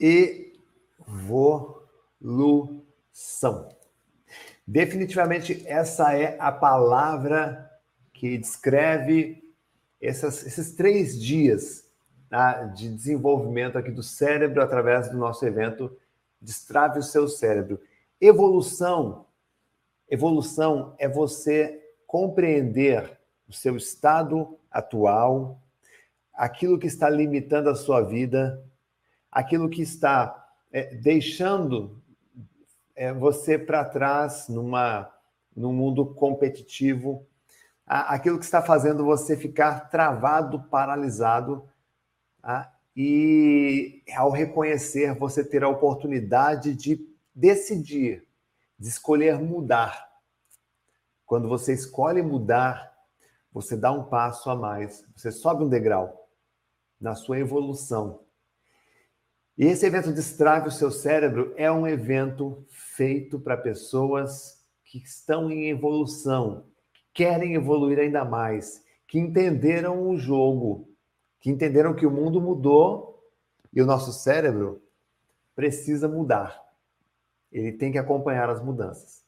evolução. Definitivamente, essa é a palavra que descreve essas, esses três dias tá, de desenvolvimento aqui do cérebro através do nosso evento Destrave o seu cérebro. Evolução. Evolução é você compreender o seu estado atual, aquilo que está limitando a sua vida, aquilo que está é, deixando é, você para trás numa, num mundo competitivo, aquilo que está fazendo você ficar travado, paralisado, tá? e ao reconhecer, você ter a oportunidade de decidir, de escolher mudar. Quando você escolhe mudar, você dá um passo a mais, você sobe um degrau na sua evolução. E esse evento Destrave o Seu Cérebro é um evento feito para pessoas que estão em evolução, que querem evoluir ainda mais, que entenderam o jogo, que entenderam que o mundo mudou e o nosso cérebro precisa mudar. Ele tem que acompanhar as mudanças.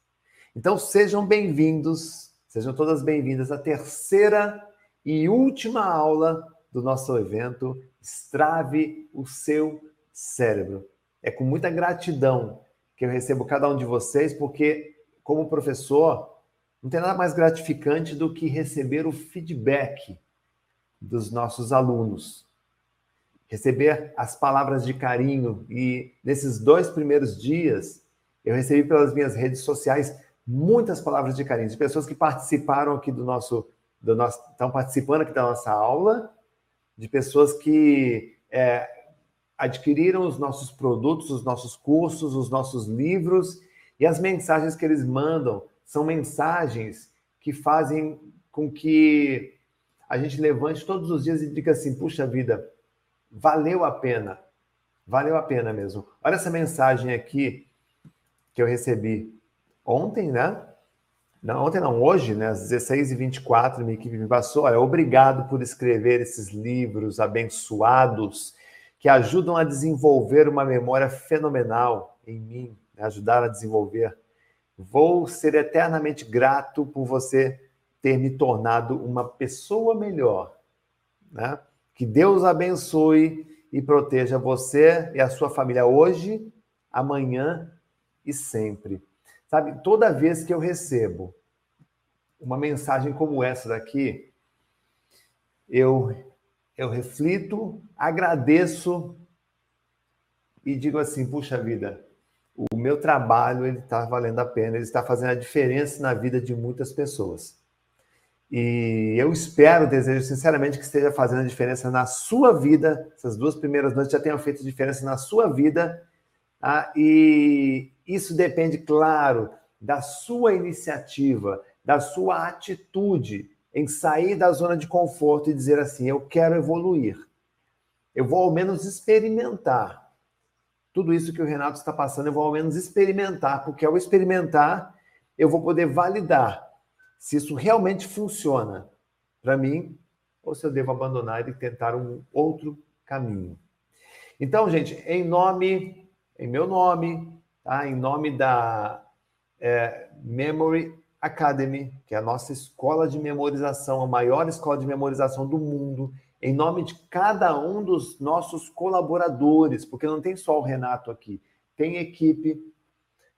Então sejam bem-vindos, sejam todas bem-vindas à terceira e última aula do nosso evento Estrave o seu cérebro. É com muita gratidão que eu recebo cada um de vocês, porque como professor, não tem nada mais gratificante do que receber o feedback dos nossos alunos. Receber as palavras de carinho e nesses dois primeiros dias eu recebi pelas minhas redes sociais muitas palavras de carinho de pessoas que participaram aqui do nosso, do nosso estão participando aqui da nossa aula, de pessoas que é, adquiriram os nossos produtos, os nossos cursos, os nossos livros e as mensagens que eles mandam são mensagens que fazem com que a gente levante todos os dias e diga assim: puxa vida, valeu a pena, valeu a pena mesmo. Olha essa mensagem aqui que eu recebi ontem, né? Não, ontem não, hoje, né? Às 16h24, minha equipe me passou. Olha, obrigado por escrever esses livros abençoados que ajudam a desenvolver uma memória fenomenal em mim, né? ajudar a desenvolver. Vou ser eternamente grato por você ter me tornado uma pessoa melhor. Né? Que Deus abençoe e proteja você e a sua família hoje, amanhã e sempre. Sabe, toda vez que eu recebo uma mensagem como essa daqui, eu eu reflito, agradeço e digo assim: puxa vida, o meu trabalho ele está valendo a pena, ele está fazendo a diferença na vida de muitas pessoas. E eu espero, desejo sinceramente que esteja fazendo a diferença na sua vida. Essas duas primeiras noites já tenham feito diferença na sua vida. Tá? E isso depende, claro, da sua iniciativa, da sua atitude em sair da zona de conforto e dizer assim: eu quero evoluir. Eu vou ao menos experimentar. Tudo isso que o Renato está passando, eu vou ao menos experimentar, porque ao experimentar, eu vou poder validar se isso realmente funciona para mim ou se eu devo abandonar e tentar um outro caminho. Então, gente, em nome, em meu nome, tá? em nome da é, Memory Academy, que é a nossa escola de memorização, a maior escola de memorização do mundo, em nome de cada um dos nossos colaboradores, porque não tem só o Renato aqui, tem equipe,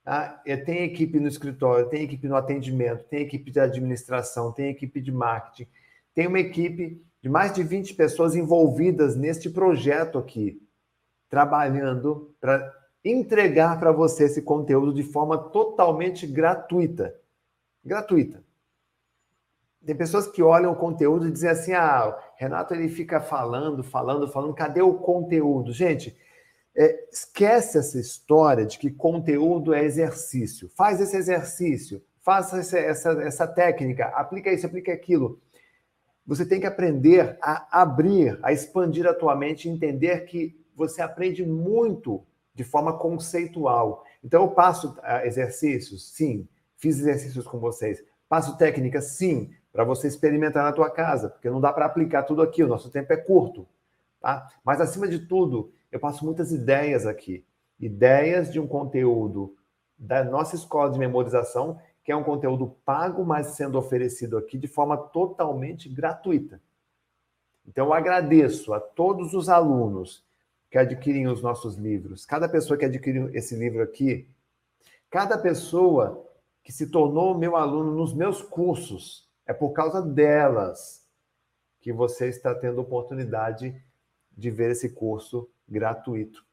tá? É, tem equipe no escritório, tem equipe no atendimento, tem equipe de administração, tem equipe de marketing, tem uma equipe de mais de 20 pessoas envolvidas neste projeto aqui, trabalhando para entregar para você esse conteúdo de forma totalmente gratuita gratuita. Tem pessoas que olham o conteúdo e dizem assim: ah, Renato ele fica falando, falando, falando, cadê o conteúdo? Gente, é, esquece essa história de que conteúdo é exercício. Faz esse exercício, faça essa, essa, essa técnica, aplica isso, aplica aquilo. Você tem que aprender a abrir, a expandir a tua mente entender que você aprende muito de forma conceitual. Então, eu passo ah, exercícios, sim, Fiz exercícios com vocês. Passo técnica, sim, para você experimentar na tua casa, porque não dá para aplicar tudo aqui, o nosso tempo é curto. Tá? Mas, acima de tudo, eu passo muitas ideias aqui. Ideias de um conteúdo da nossa escola de memorização, que é um conteúdo pago, mas sendo oferecido aqui de forma totalmente gratuita. Então, eu agradeço a todos os alunos que adquirem os nossos livros, cada pessoa que adquire esse livro aqui, cada pessoa que se tornou meu aluno nos meus cursos, é por causa delas que você está tendo oportunidade de ver esse curso gratuito.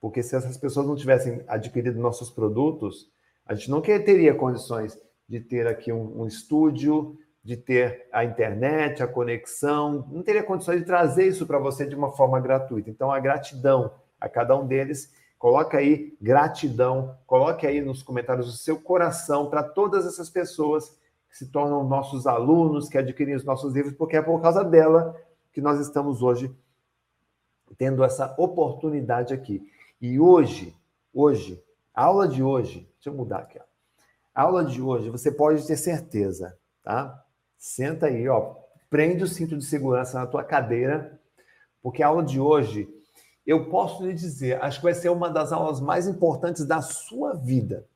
Porque se essas pessoas não tivessem adquirido nossos produtos, a gente não teria condições de ter aqui um, um estúdio, de ter a internet, a conexão, não teria condições de trazer isso para você de uma forma gratuita. Então, a gratidão a cada um deles. Coloca aí gratidão, coloque aí nos comentários o seu coração para todas essas pessoas que se tornam nossos alunos, que adquirem os nossos livros, porque é por causa dela que nós estamos hoje tendo essa oportunidade aqui. E hoje, hoje, a aula de hoje, deixa eu mudar aqui, ó. A aula de hoje, você pode ter certeza, tá? Senta aí, ó, prende o cinto de segurança na tua cadeira, porque a aula de hoje, eu posso lhe dizer, acho que vai ser uma das aulas mais importantes da sua vida.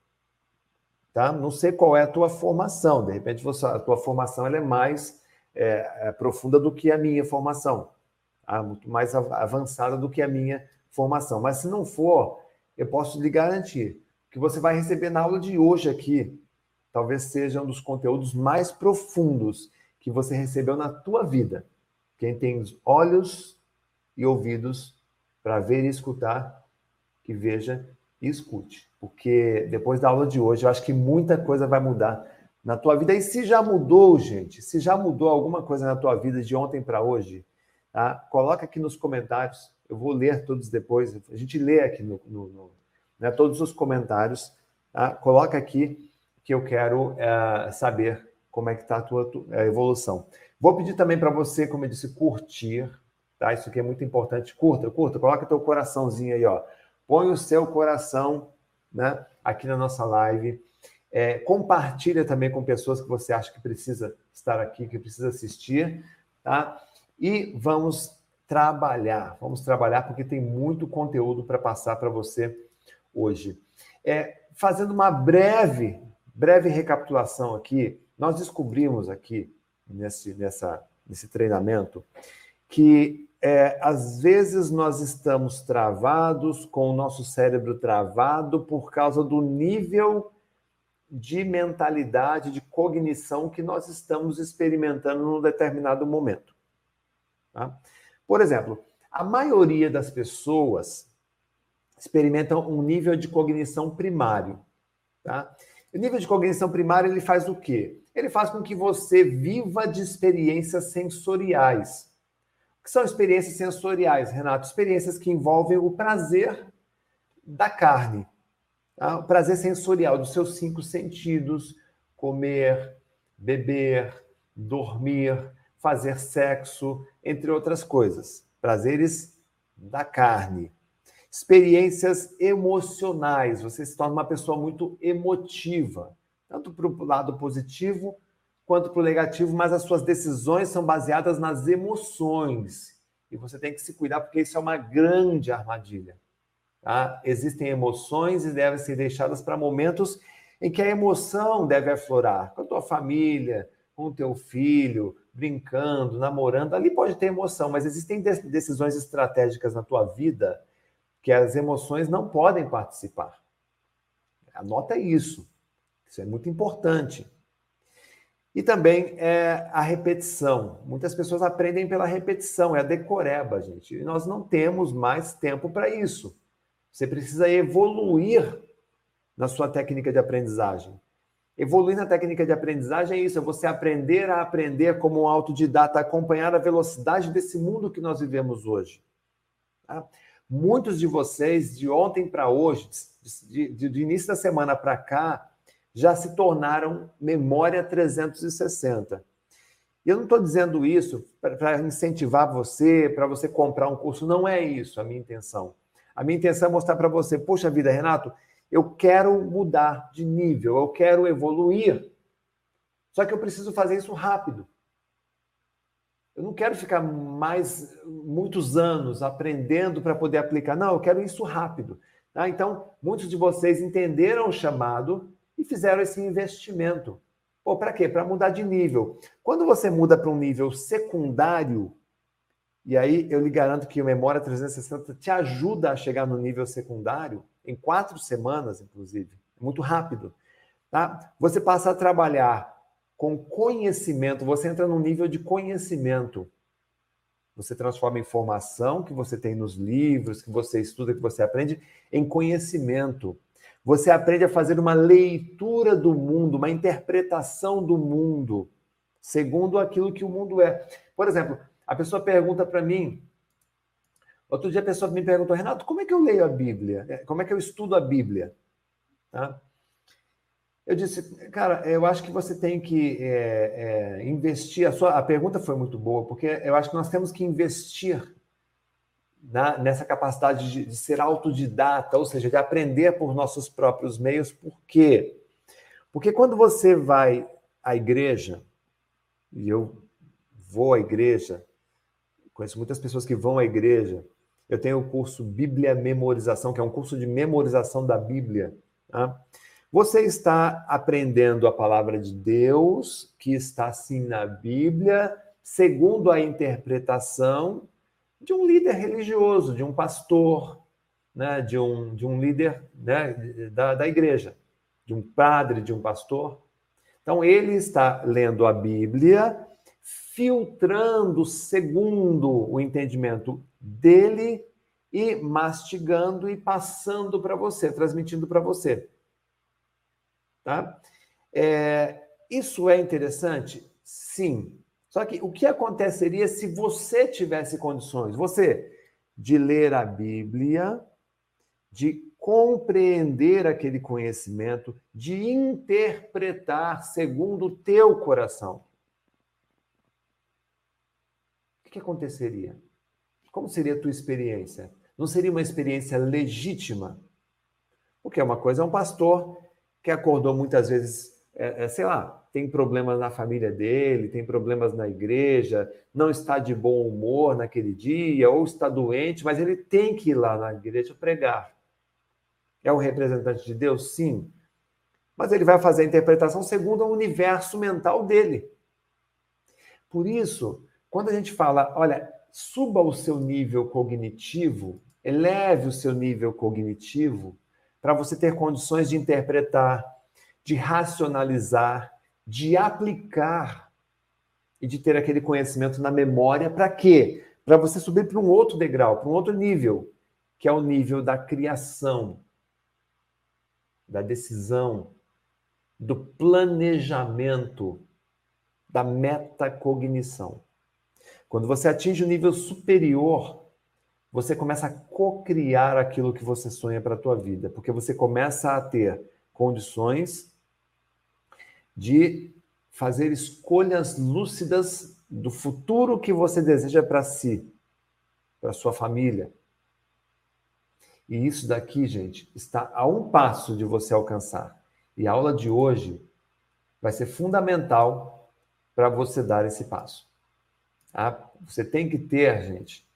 Tá? Não sei qual é a tua formação, de repente você, a tua formação é mais é, é, profunda do que a minha formação, tá? muito mais avançada do que a minha formação. Mas se não for, eu posso lhe garantir que você vai receber na aula de hoje aqui talvez seja um dos conteúdos mais profundos que você recebeu na tua vida. Quem tem olhos e ouvidos para ver e escutar, que veja e escute. Porque depois da aula de hoje, eu acho que muita coisa vai mudar na tua vida. E se já mudou, gente, se já mudou alguma coisa na tua vida de ontem para hoje, tá? coloca aqui nos comentários. Eu vou ler todos depois. A gente lê aqui no, no, no né, todos os comentários. Tá? Coloca aqui que eu quero é, saber como é que está a tua, tua evolução. Vou pedir também para você, como eu disse, curtir, tá? Isso aqui é muito importante. Curta, curta, coloca teu coraçãozinho aí, ó. Põe o seu coração, né, aqui na nossa live. É, compartilha também com pessoas que você acha que precisa estar aqui, que precisa assistir, tá? E vamos trabalhar, vamos trabalhar porque tem muito conteúdo para passar para você hoje. É, fazendo uma breve Breve recapitulação aqui, nós descobrimos aqui nesse, nessa, nesse treinamento que é, às vezes nós estamos travados, com o nosso cérebro travado, por causa do nível de mentalidade, de cognição que nós estamos experimentando num determinado momento. Tá? Por exemplo, a maioria das pessoas experimentam um nível de cognição primário. Tá? O nível de cognição primária ele faz o quê? Ele faz com que você viva de experiências sensoriais. Que são experiências sensoriais, Renato? Experiências que envolvem o prazer da carne, tá? o prazer sensorial dos seus cinco sentidos: comer, beber, dormir, fazer sexo, entre outras coisas. Prazeres da carne experiências emocionais. Você se torna uma pessoa muito emotiva, tanto para o lado positivo quanto para o negativo, mas as suas decisões são baseadas nas emoções. E você tem que se cuidar, porque isso é uma grande armadilha. Tá? Existem emoções e devem ser deixadas para momentos em que a emoção deve aflorar. Com a tua família, com o teu filho, brincando, namorando, ali pode ter emoção, mas existem decisões estratégicas na tua vida que as emoções não podem participar. Anota isso. Isso é muito importante. E também é a repetição. Muitas pessoas aprendem pela repetição, é a decoreba, gente. E nós não temos mais tempo para isso. Você precisa evoluir na sua técnica de aprendizagem. Evoluir na técnica de aprendizagem é isso, é você aprender a aprender como um autodidata, acompanhar a velocidade desse mundo que nós vivemos hoje. Tá? Muitos de vocês, de ontem para hoje, de, de, de, início da semana para cá, já se tornaram memória 360. E eu não estou dizendo isso para incentivar você, para você comprar um curso, não é isso a minha intenção. A minha intenção é mostrar para você, poxa vida, Renato, eu quero mudar de nível, eu quero evoluir. Só que eu preciso fazer isso rápido. Eu não quero ficar mais muitos anos aprendendo para poder aplicar. Não, eu quero isso rápido. Tá? Então, muitos de vocês entenderam o chamado e fizeram esse investimento. Pô, para quê? Para mudar de nível. Quando você muda para um nível secundário, e aí eu lhe garanto que o Memória 360 te ajuda a chegar no nível secundário em quatro semanas, inclusive. Muito rápido. Tá? Você passa a trabalhar com conhecimento, você entra num nível de conhecimento. Você transforma informação que você tem nos livros, que você estuda, que você aprende, em conhecimento. Você aprende a fazer uma leitura do mundo, uma interpretação do mundo, segundo aquilo que o mundo é. Por exemplo, a pessoa pergunta para mim. Outro dia a pessoa me perguntou, Renato, como é que eu leio a Bíblia? É, como é que eu estudo a Bíblia? Tá? Eu disse, cara, eu acho que você tem que é, é, investir. A, sua, a pergunta foi muito boa, porque eu acho que nós temos que investir na, nessa capacidade de, de, ser autodidata, ou seja, de aprender por nossos próprios meios. Por quê? Porque quando você vai à igreja, e eu vou à igreja, conheço muitas pessoas que vão à igreja, eu tenho o curso Bíblia Memorização, que é um curso de memorização da Bíblia. Tá? Você está aprendendo a palavra de Deus, que está sim na Bíblia, segundo a interpretação de um líder religioso, de um pastor, né, de, um, de um líder né, da, da igreja, de um padre, de um pastor. Então, ele está lendo a Bíblia, filtrando segundo o entendimento dele e mastigando e passando para você, transmitindo para você. Tá? É, isso é interessante? Sim. Só que o que aconteceria se você tivesse condições, você, de ler a Bíblia, de compreender aquele conhecimento, de interpretar segundo o teu coração? O que aconteceria? Como seria a tua experiência? Não seria uma experiência legítima? Porque uma coisa é um pastor que acordou muitas vezes, é, é, sei lá, tem problemas na família dele, tem problemas na igreja, não está de bom humor naquele dia, ou está doente, mas ele tem que ir lá na igreja pregar. É um representante de Deus? Sim. Mas ele vai fazer a interpretação segundo o universo mental dele. Por isso, quando a gente fala, olha, suba o seu nível cognitivo, eleve o seu nível cognitivo, para você ter condições de interpretar, de racionalizar, de aplicar e de ter aquele conhecimento na memória para quê? Para você subir para um outro degrau, para um outro nível, que é o nível da criação, da decisão, do planejamento, da metacognição. Quando você atinge o nível superior, você começa a co-criar aquilo que você sonha para a tua vida, porque você começa a ter condições de fazer escolhas lúcidas do futuro que você deseja para si, para sua família. E isso daqui, gente, está a um passo de você alcançar. E a aula de hoje vai ser fundamental para você dar esse passo. Tá? Você tem que ter, gente,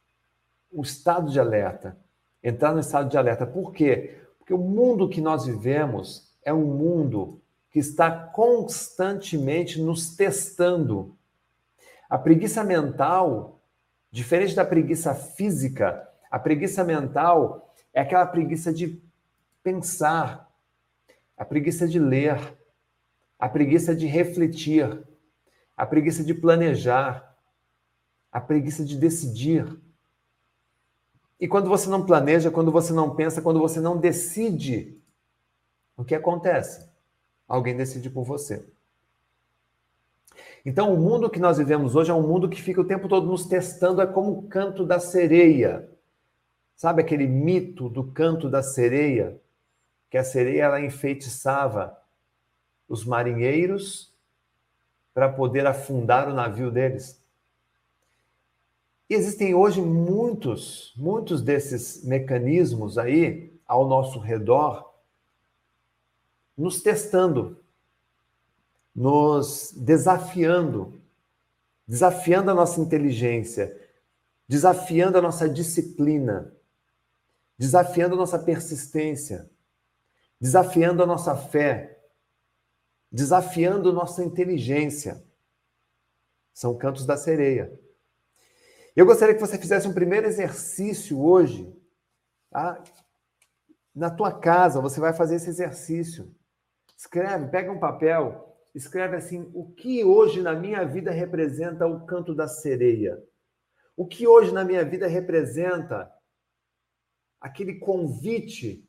o estado de alerta, entrar no estado de alerta. Por quê? Porque o mundo que nós vivemos é um mundo que está constantemente nos testando. A preguiça mental, diferente da preguiça física, a preguiça mental é aquela preguiça de pensar, a preguiça de ler, a preguiça de refletir, a preguiça de planejar, a preguiça de decidir. E quando você não planeja, quando você não pensa, quando você não decide, o que acontece? Alguém decide por você. Então, o mundo que nós vivemos hoje é um mundo que fica o tempo todo nos testando, é como o canto da sereia. Sabe aquele mito do canto da sereia? Que a sereia ela enfeitiçava os marinheiros para poder afundar o navio deles. E existem hoje muitos, muitos desses mecanismos aí ao nosso redor nos testando, nos desafiando, desafiando a nossa inteligência, desafiando a nossa disciplina, desafiando a nossa persistência, desafiando a nossa fé, desafiando nossa inteligência. São cantos da sereia. Eu gostaria que você fizesse um primeiro exercício hoje. Tá? Na tua casa, você vai fazer esse exercício. Escreve, pega um papel, escreve assim: o que hoje na minha vida representa o canto da sereia? O que hoje na minha vida representa aquele convite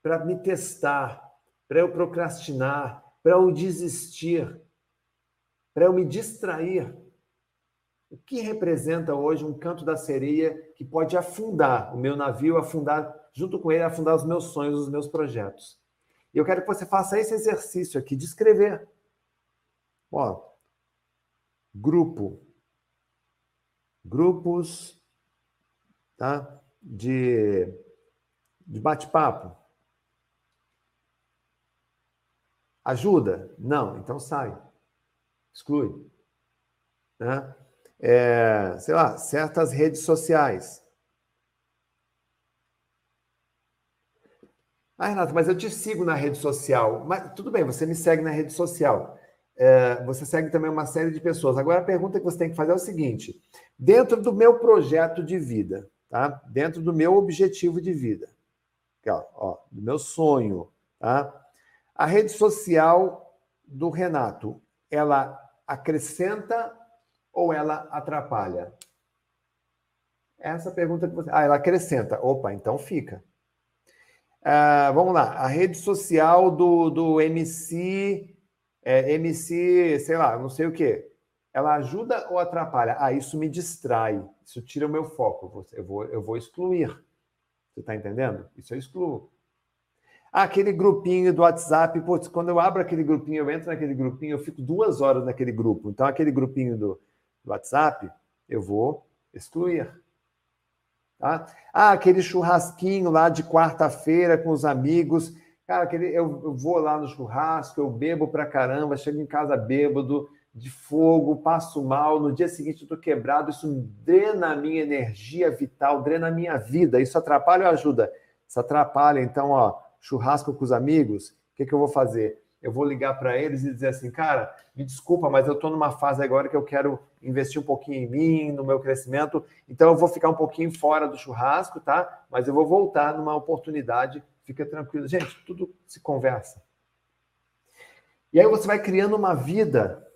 para me testar, para eu procrastinar, para eu desistir, para eu me distrair. O que representa hoje um canto da sereia que pode afundar o meu navio, afundar, junto com ele, afundar os meus sonhos, os meus projetos? E eu quero que você faça esse exercício aqui de escrever. Ó, grupo. Grupos, tá? De, de bate-papo. Ajuda? Não, então sai. Exclui. Né? É, sei lá, certas redes sociais. Ah, Renato, mas eu te sigo na rede social. Mas tudo bem, você me segue na rede social. É, você segue também uma série de pessoas. Agora a pergunta que você tem que fazer é o seguinte: dentro do meu projeto de vida, tá? Dentro do meu objetivo de vida, ó, ó, do meu sonho, tá? A rede social do Renato, ela acrescenta ou ela atrapalha? Essa pergunta que você. Ah, ela acrescenta. Opa, então fica. Ah, vamos lá. A rede social do, do MC, é, MC, sei lá, não sei o quê. Ela ajuda ou atrapalha? Ah, isso me distrai. Isso tira o meu foco. Eu vou, eu vou excluir. Você está entendendo? Isso eu excluo. Ah, aquele grupinho do WhatsApp, putz, quando eu abro aquele grupinho, eu entro naquele grupinho, eu fico duas horas naquele grupo. Então, aquele grupinho do, do WhatsApp, eu vou excluir. Tá? Ah, aquele churrasquinho lá de quarta-feira com os amigos. Cara, aquele, eu, eu, vou lá no churrasco, eu bebo pra caramba, chego em casa bêbado, de fogo, passo mal, no dia seguinte eu tô quebrado, isso drena a minha energia vital, drena a minha vida. Isso atrapalha ou ajuda? Isso atrapalha, então, ó, churrasco com os amigos, o que, que eu vou fazer? Eu vou ligar para eles e dizer assim, cara, me desculpa, mas eu estou numa fase agora que eu quero investir um pouquinho em mim, no meu crescimento, então eu vou ficar um pouquinho fora do churrasco, tá? Mas eu vou voltar numa oportunidade, fica tranquilo. Gente, tudo se conversa. E aí você vai criando uma vida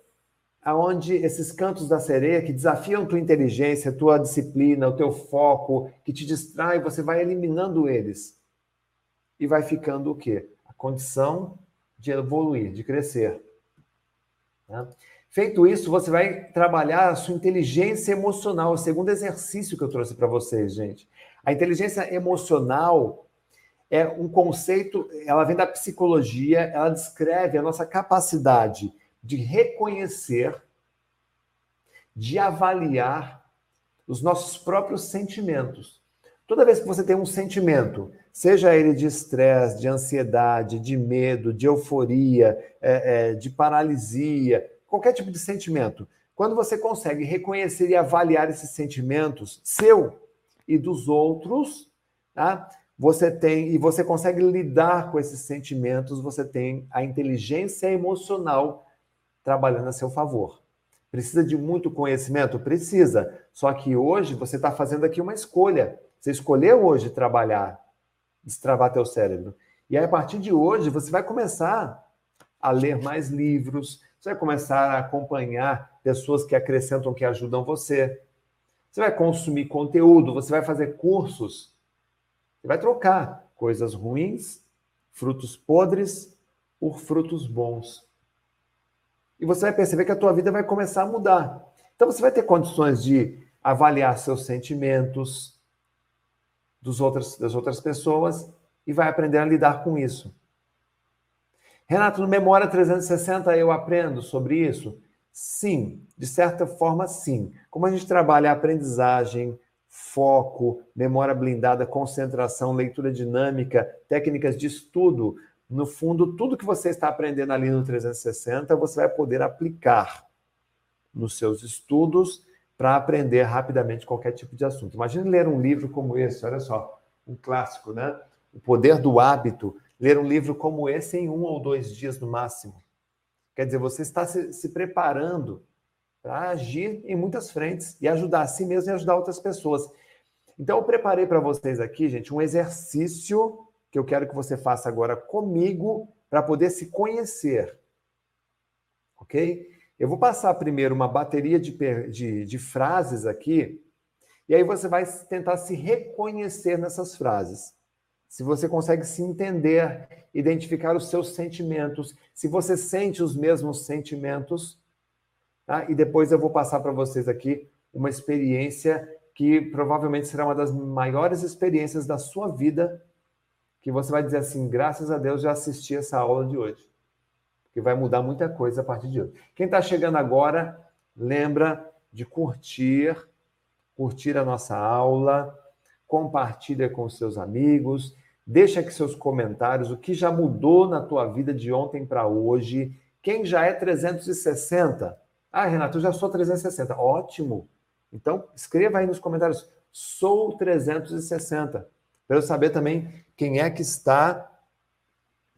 aonde esses cantos da sereia que desafiam tua inteligência, tua disciplina, o teu foco, que te distrai, você vai eliminando eles e vai ficando o quê? A condição de evoluir, de crescer. Né? Feito isso, você vai trabalhar a sua inteligência emocional, o segundo exercício que eu trouxe para vocês, gente. A inteligência emocional é um conceito, ela vem da psicologia, ela descreve a nossa capacidade de reconhecer, de avaliar os nossos próprios sentimentos. Toda vez que você tem um sentimento, seja ele de estresse, de ansiedade, de medo, de euforia, é, é, de paralisia, qualquer tipo de sentimento, quando você consegue reconhecer e avaliar esses sentimentos, seu e dos outros, tá? você tem e você consegue lidar com esses sentimentos, você tem a inteligência emocional trabalhando a seu favor. Precisa de muito conhecimento? Precisa. Só que hoje você está fazendo aqui uma escolha. Você escolheu hoje trabalhar, destravar teu cérebro. E aí, a partir de hoje, você vai começar a ler mais livros, você vai começar a acompanhar pessoas que acrescentam, que ajudam você. Você vai consumir conteúdo, você vai fazer cursos. Você vai trocar coisas ruins, frutos podres, por frutos bons. E você vai perceber que a tua vida vai começar a mudar. Então você vai ter condições de avaliar seus sentimentos, dos outros, das outras pessoas e vai aprender a lidar com isso. Renato, no Memória 360 eu aprendo sobre isso? Sim, de certa forma, sim. Como a gente trabalha aprendizagem, foco, memória blindada, concentração, leitura dinâmica, técnicas de estudo, no fundo, tudo que você está aprendendo ali no 360, você vai poder aplicar nos seus estudos para aprender rapidamente qualquer tipo de assunto. Imagine ler um livro como esse, olha só, um clássico, né? O Poder do Hábito. Ler um livro como esse em um ou dois dias no máximo. Quer dizer, você está se, se preparando para agir em muitas frentes e ajudar a si mesmo e ajudar outras pessoas. Então, eu preparei para vocês aqui, gente, um exercício que eu quero que você faça agora comigo para poder se conhecer. Ok? Eu vou passar primeiro uma bateria de, de, de frases aqui, e aí você vai tentar se reconhecer nessas frases. Se você consegue se entender, identificar os seus sentimentos, se você sente os mesmos sentimentos, tá? e depois eu vou passar para vocês aqui uma experiência que provavelmente será uma das maiores experiências da sua vida, que você vai dizer assim: graças a Deus já assisti essa aula de hoje que vai mudar muita coisa a partir de hoje. Quem está chegando agora, lembra de curtir, curtir a nossa aula, compartilha com seus amigos, deixa aqui seus comentários, o que já mudou na tua vida de ontem para hoje. Quem já é 360? Ah, Renato, eu já sou 360. Ótimo. Então, escreva aí nos comentários, sou 360, para eu saber também quem é que está,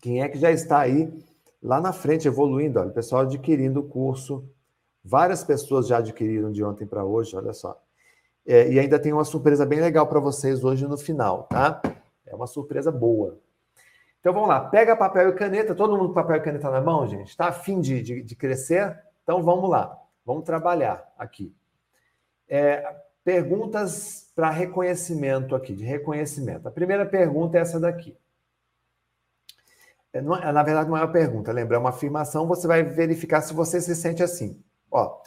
quem é que já está aí lá na frente, evoluindo, olha, o pessoal adquirindo o curso. Várias pessoas já adquiriram de ontem para hoje, olha só. É, e ainda tem uma surpresa bem legal para vocês hoje no final, tá? É uma surpresa boa. Então vamos lá, pega papel e caneta, todo mundo com papel e caneta na mão, gente? Está afim de, de, de, crescer? Então vamos lá, vamos trabalhar aqui. É, perguntas para reconhecimento aqui, de reconhecimento. A primeira pergunta é essa daqui. É, é, na verdade, não é uma pergunta, lembra? É uma afirmação, você vai verificar se você se sente assim. Ó,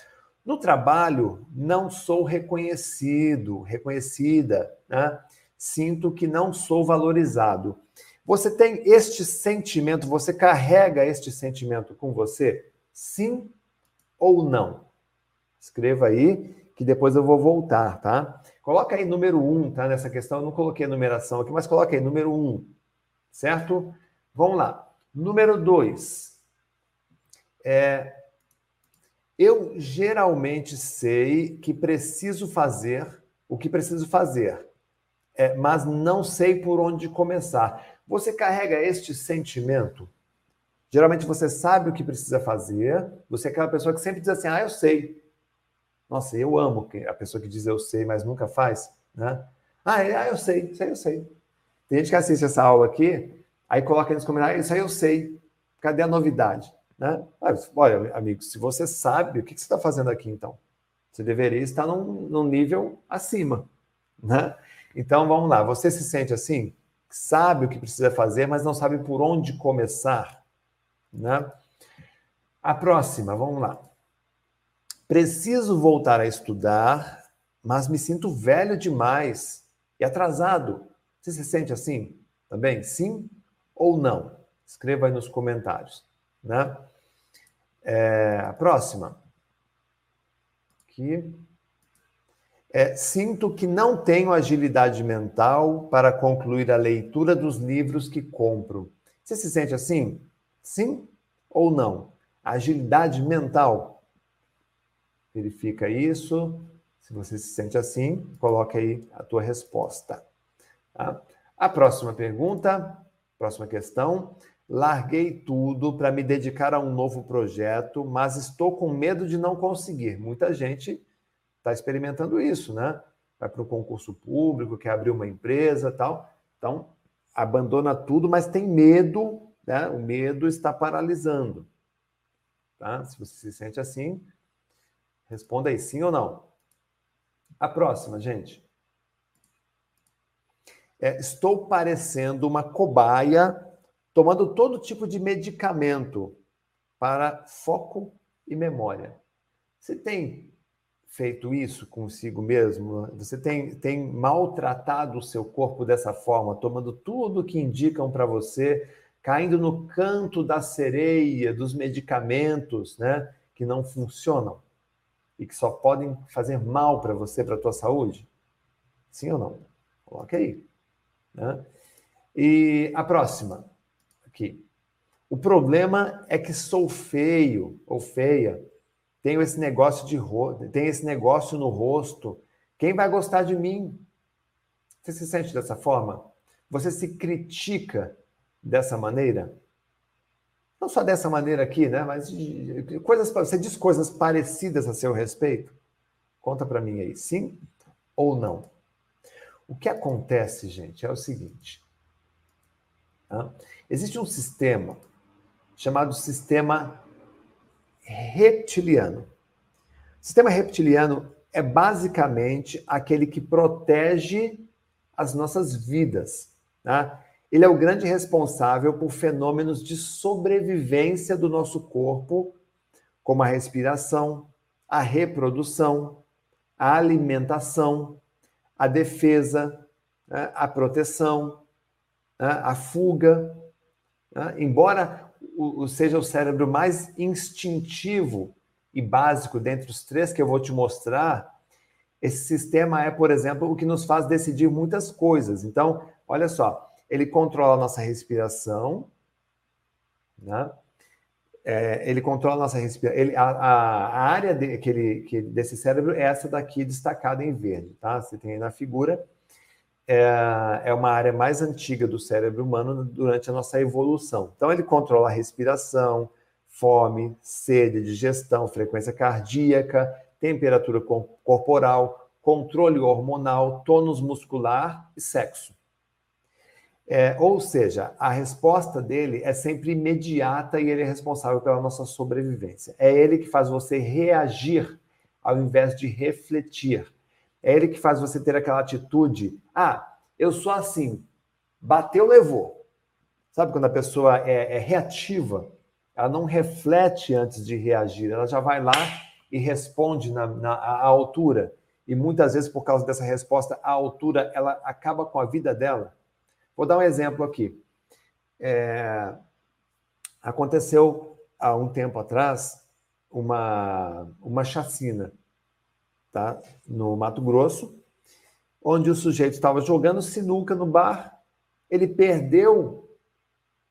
no trabalho, não sou reconhecido, reconhecida, né? Sinto que não sou valorizado. Você tem este sentimento, você carrega este sentimento com você? Sim ou não? Escreva aí, que depois eu vou voltar, tá? Coloca aí número um, tá? Nessa questão, eu não coloquei a numeração aqui, mas coloca aí número um, certo? Vamos lá. Número dois. É, eu geralmente sei que preciso fazer o que preciso fazer, é, mas não sei por onde começar. Você carrega este sentimento? Geralmente você sabe o que precisa fazer, você é aquela pessoa que sempre diz assim: ah, eu sei. Nossa, eu amo a pessoa que diz eu sei, mas nunca faz, né? Ah, é, ah eu sei, sei, eu sei. Tem gente que assiste essa aula aqui, Aí coloca nos comentários, isso aí eu sei. Cadê a novidade? Né? olha, amigo, se você sabe, o que você está fazendo aqui então? Você deveria estar num, num nível acima. Né? Então vamos lá, você se sente assim? Sabe o que precisa fazer, mas não sabe por onde começar. Né? A próxima, vamos lá. Preciso voltar a estudar, mas me sinto velho demais e atrasado. Você se sente assim também? Sim ou não? Escreva aí nos comentários. Né? É, a próxima. Aqui. É, sinto que não tenho agilidade mental para concluir a leitura dos livros que compro. Você se sente assim? Sim ou não? Agilidade mental. Verifica isso. Se você se sente assim, coloque aí a tua resposta. Tá? A próxima pergunta Próxima questão. Larguei tudo para me dedicar a um novo projeto, mas estou com medo de não conseguir. Muita gente está experimentando isso, né? Vai para o concurso público, quer abrir uma empresa tal. Então, abandona tudo, mas tem medo, né? O medo está paralisando. Tá? Se você se sente assim, responda aí sim ou não. A próxima, gente é, estou parecendo uma cobaia tomando todo tipo de medicamento para foco e memória. Você tem feito isso consigo mesmo? Você tem, tem maltratado o seu corpo dessa forma, tomando tudo que indicam para você, caindo no canto da sereia dos medicamentos, né, que não funcionam e que só podem fazer mal para você, para a tua saúde? Sim ou não? Coloque aí. Né? E a próxima, aqui. O problema é que sou feio ou feia tenho esse negócio de tenho esse negócio no rosto. Quem vai gostar de mim? Você se sente dessa forma? Você se critica dessa maneira? Não só dessa maneira aqui, né? Mas coisas, você diz coisas parecidas a seu respeito? Conta para mim aí, sim ou não? O que acontece, gente, é o seguinte: existe um sistema chamado sistema reptiliano. O sistema reptiliano é basicamente aquele que protege as nossas vidas. Tá? Ele é o grande responsável por fenômenos de sobrevivência do nosso corpo, como a respiração, a reprodução, a alimentação, a defesa, né? a proteção, né? a fuga. Né? Embora seja o cérebro mais instintivo e básico dentre os três que eu vou te mostrar, esse sistema é, por exemplo, o que nos faz decidir muitas coisas. Então, olha só, ele controla a nossa respiração, né? É, ele controla a nossa respiração. a, a, a, área de, que ele, que, desse cérebro é essa daqui destacada em verde, tá? Você tem aí na figura. É, é uma área mais antiga do cérebro humano durante a nossa evolução. Então, ele controla a respiração, fome, sede, digestão, frequência cardíaca, temperatura corporal, controle hormonal, tônus muscular e sexo. É, ou seja, a resposta dele é sempre imediata e ele é responsável pela nossa sobrevivência. É ele que faz você reagir ao invés de refletir. É ele que faz você ter aquela atitude: ah, eu sou assim, bateu, levou. Sabe quando a pessoa é, é reativa? Ela não reflete antes de reagir, ela já vai lá e responde na, na à altura. E muitas vezes, por causa dessa resposta à altura, ela acaba com a vida dela. Vou dar um exemplo aqui. É, aconteceu há um tempo atrás uma, uma chacina tá? no Mato Grosso, onde o sujeito estava jogando sinuca no bar, ele perdeu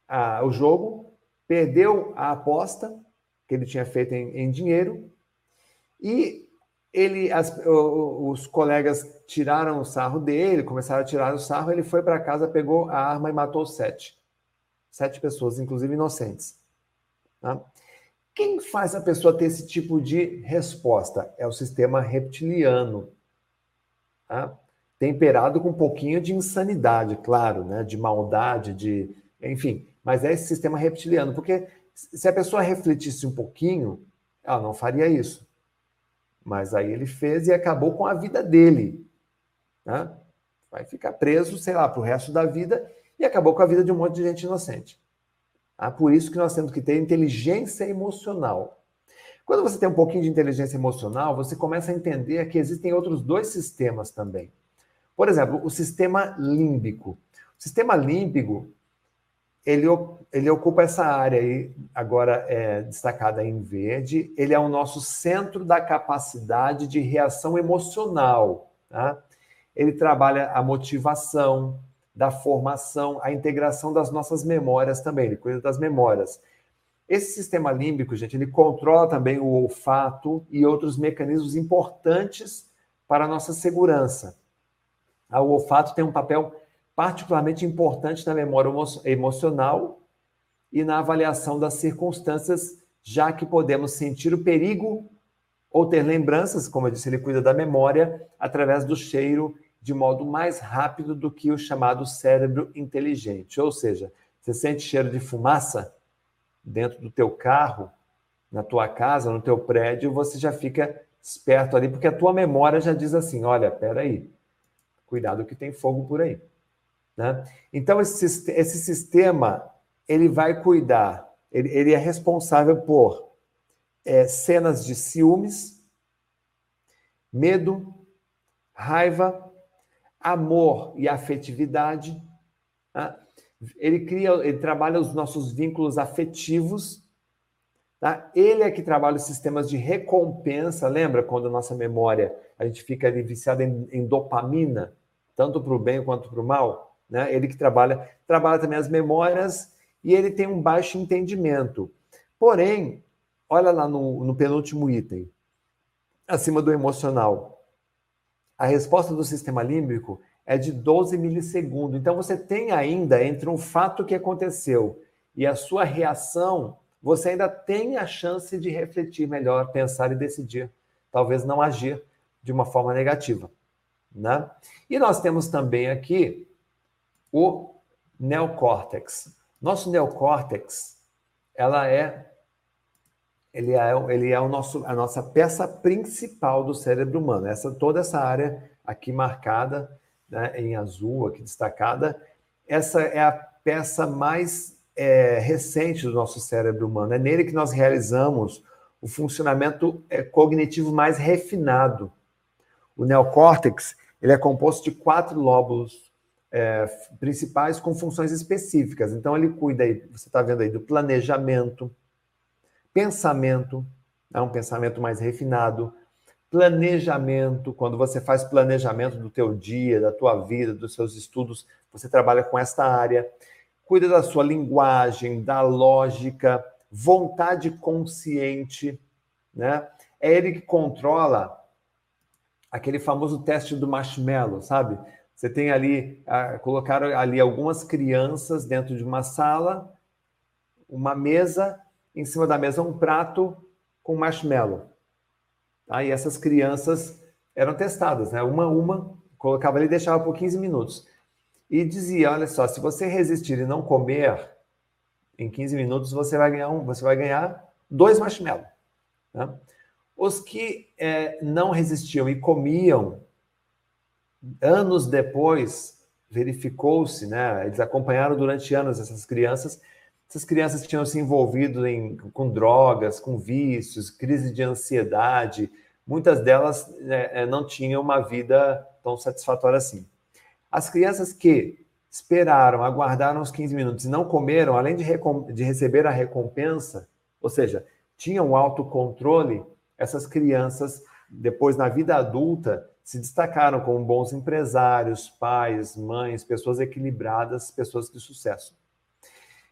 a, o jogo, perdeu a aposta que ele tinha feito em, em dinheiro e ele, as, os colegas tiraram o sarro dele, começaram a tirar o sarro, ele foi para casa, pegou a arma e matou sete. Sete pessoas, inclusive inocentes. Tá? Quem faz a pessoa ter esse tipo de resposta? É o sistema reptiliano. Tá? Temperado com um pouquinho de insanidade, claro, né? de maldade, de. Enfim, mas é esse sistema reptiliano, porque se a pessoa refletisse um pouquinho, ela não faria isso. Mas aí ele fez e acabou com a vida dele. Né? Vai ficar preso, sei lá, para o resto da vida e acabou com a vida de um monte de gente inocente. Ah, por isso que nós temos que ter inteligência emocional. Quando você tem um pouquinho de inteligência emocional, você começa a entender que existem outros dois sistemas também. Por exemplo, o sistema límbico. O sistema límbico ele, ele ocupa essa área aí, agora é, destacada em verde. Ele é o nosso centro da capacidade de reação emocional. Tá? Ele trabalha a motivação, da formação, a integração das nossas memórias também. Ele cuida das memórias. Esse sistema límbico, gente, ele controla também o olfato e outros mecanismos importantes para a nossa segurança. O olfato tem um papel particularmente importante na memória emocional e na avaliação das circunstâncias, já que podemos sentir o perigo ou ter lembranças, como eu disse, ele cuida da memória através do cheiro de modo mais rápido do que o chamado cérebro inteligente. Ou seja, você sente cheiro de fumaça dentro do teu carro, na tua casa, no teu prédio, você já fica esperto ali, porque a tua memória já diz assim, olha, peraí, cuidado que tem fogo por aí. Né? Então, esse, esse sistema ele vai cuidar, ele, ele é responsável por é, cenas de ciúmes, medo, raiva, amor e afetividade. Tá? Ele cria, ele trabalha os nossos vínculos afetivos. Tá? Ele é que trabalha os sistemas de recompensa. Lembra quando a nossa memória a gente fica ali viciado em, em dopamina, tanto para o bem quanto para o mal? Né? Ele que trabalha, trabalha também as memórias e ele tem um baixo entendimento. Porém, olha lá no, no penúltimo item, acima do emocional. A resposta do sistema límbico é de 12 milissegundos. Então, você tem ainda, entre um fato que aconteceu e a sua reação, você ainda tem a chance de refletir melhor, pensar e decidir. Talvez não agir de uma forma negativa. Né? E nós temos também aqui o neocórtex. Nosso neocórtex, ela é ele é, ele é o nosso, a nossa peça principal do cérebro humano. Essa toda essa área aqui marcada né, em azul, aqui destacada, essa é a peça mais é, recente do nosso cérebro humano. É nele que nós realizamos o funcionamento é, cognitivo mais refinado. O neocórtex ele é composto de quatro lóbulos é, principais com funções específicas. Então, ele cuida aí, você está vendo aí, do planejamento, pensamento, é um pensamento mais refinado, planejamento, quando você faz planejamento do teu dia, da tua vida, dos seus estudos, você trabalha com esta área, cuida da sua linguagem, da lógica, vontade consciente, né? É ele que controla aquele famoso teste do marshmallow, sabe? Você tem ali, ah, colocaram ali algumas crianças dentro de uma sala, uma mesa, em cima da mesa um prato com marshmallow. Tá? essas crianças eram testadas, né? Uma a uma, colocava ali e deixava por 15 minutos. E dizia, olha só, se você resistir e não comer, em 15 minutos você vai ganhar um, você vai ganhar dois marshmallows. Né? Os que é, não resistiam e comiam, anos depois, verificou-se, né? Eles acompanharam durante anos essas crianças. Essas crianças tinham se envolvido em, com drogas, com vícios, crise de ansiedade. Muitas delas né, não tinham uma vida tão satisfatória assim. As crianças que esperaram, aguardaram os 15 minutos e não comeram, além de, de receber a recompensa, ou seja, tinham autocontrole, essas crianças, depois na vida adulta, se destacaram como bons empresários, pais, mães, pessoas equilibradas, pessoas de sucesso.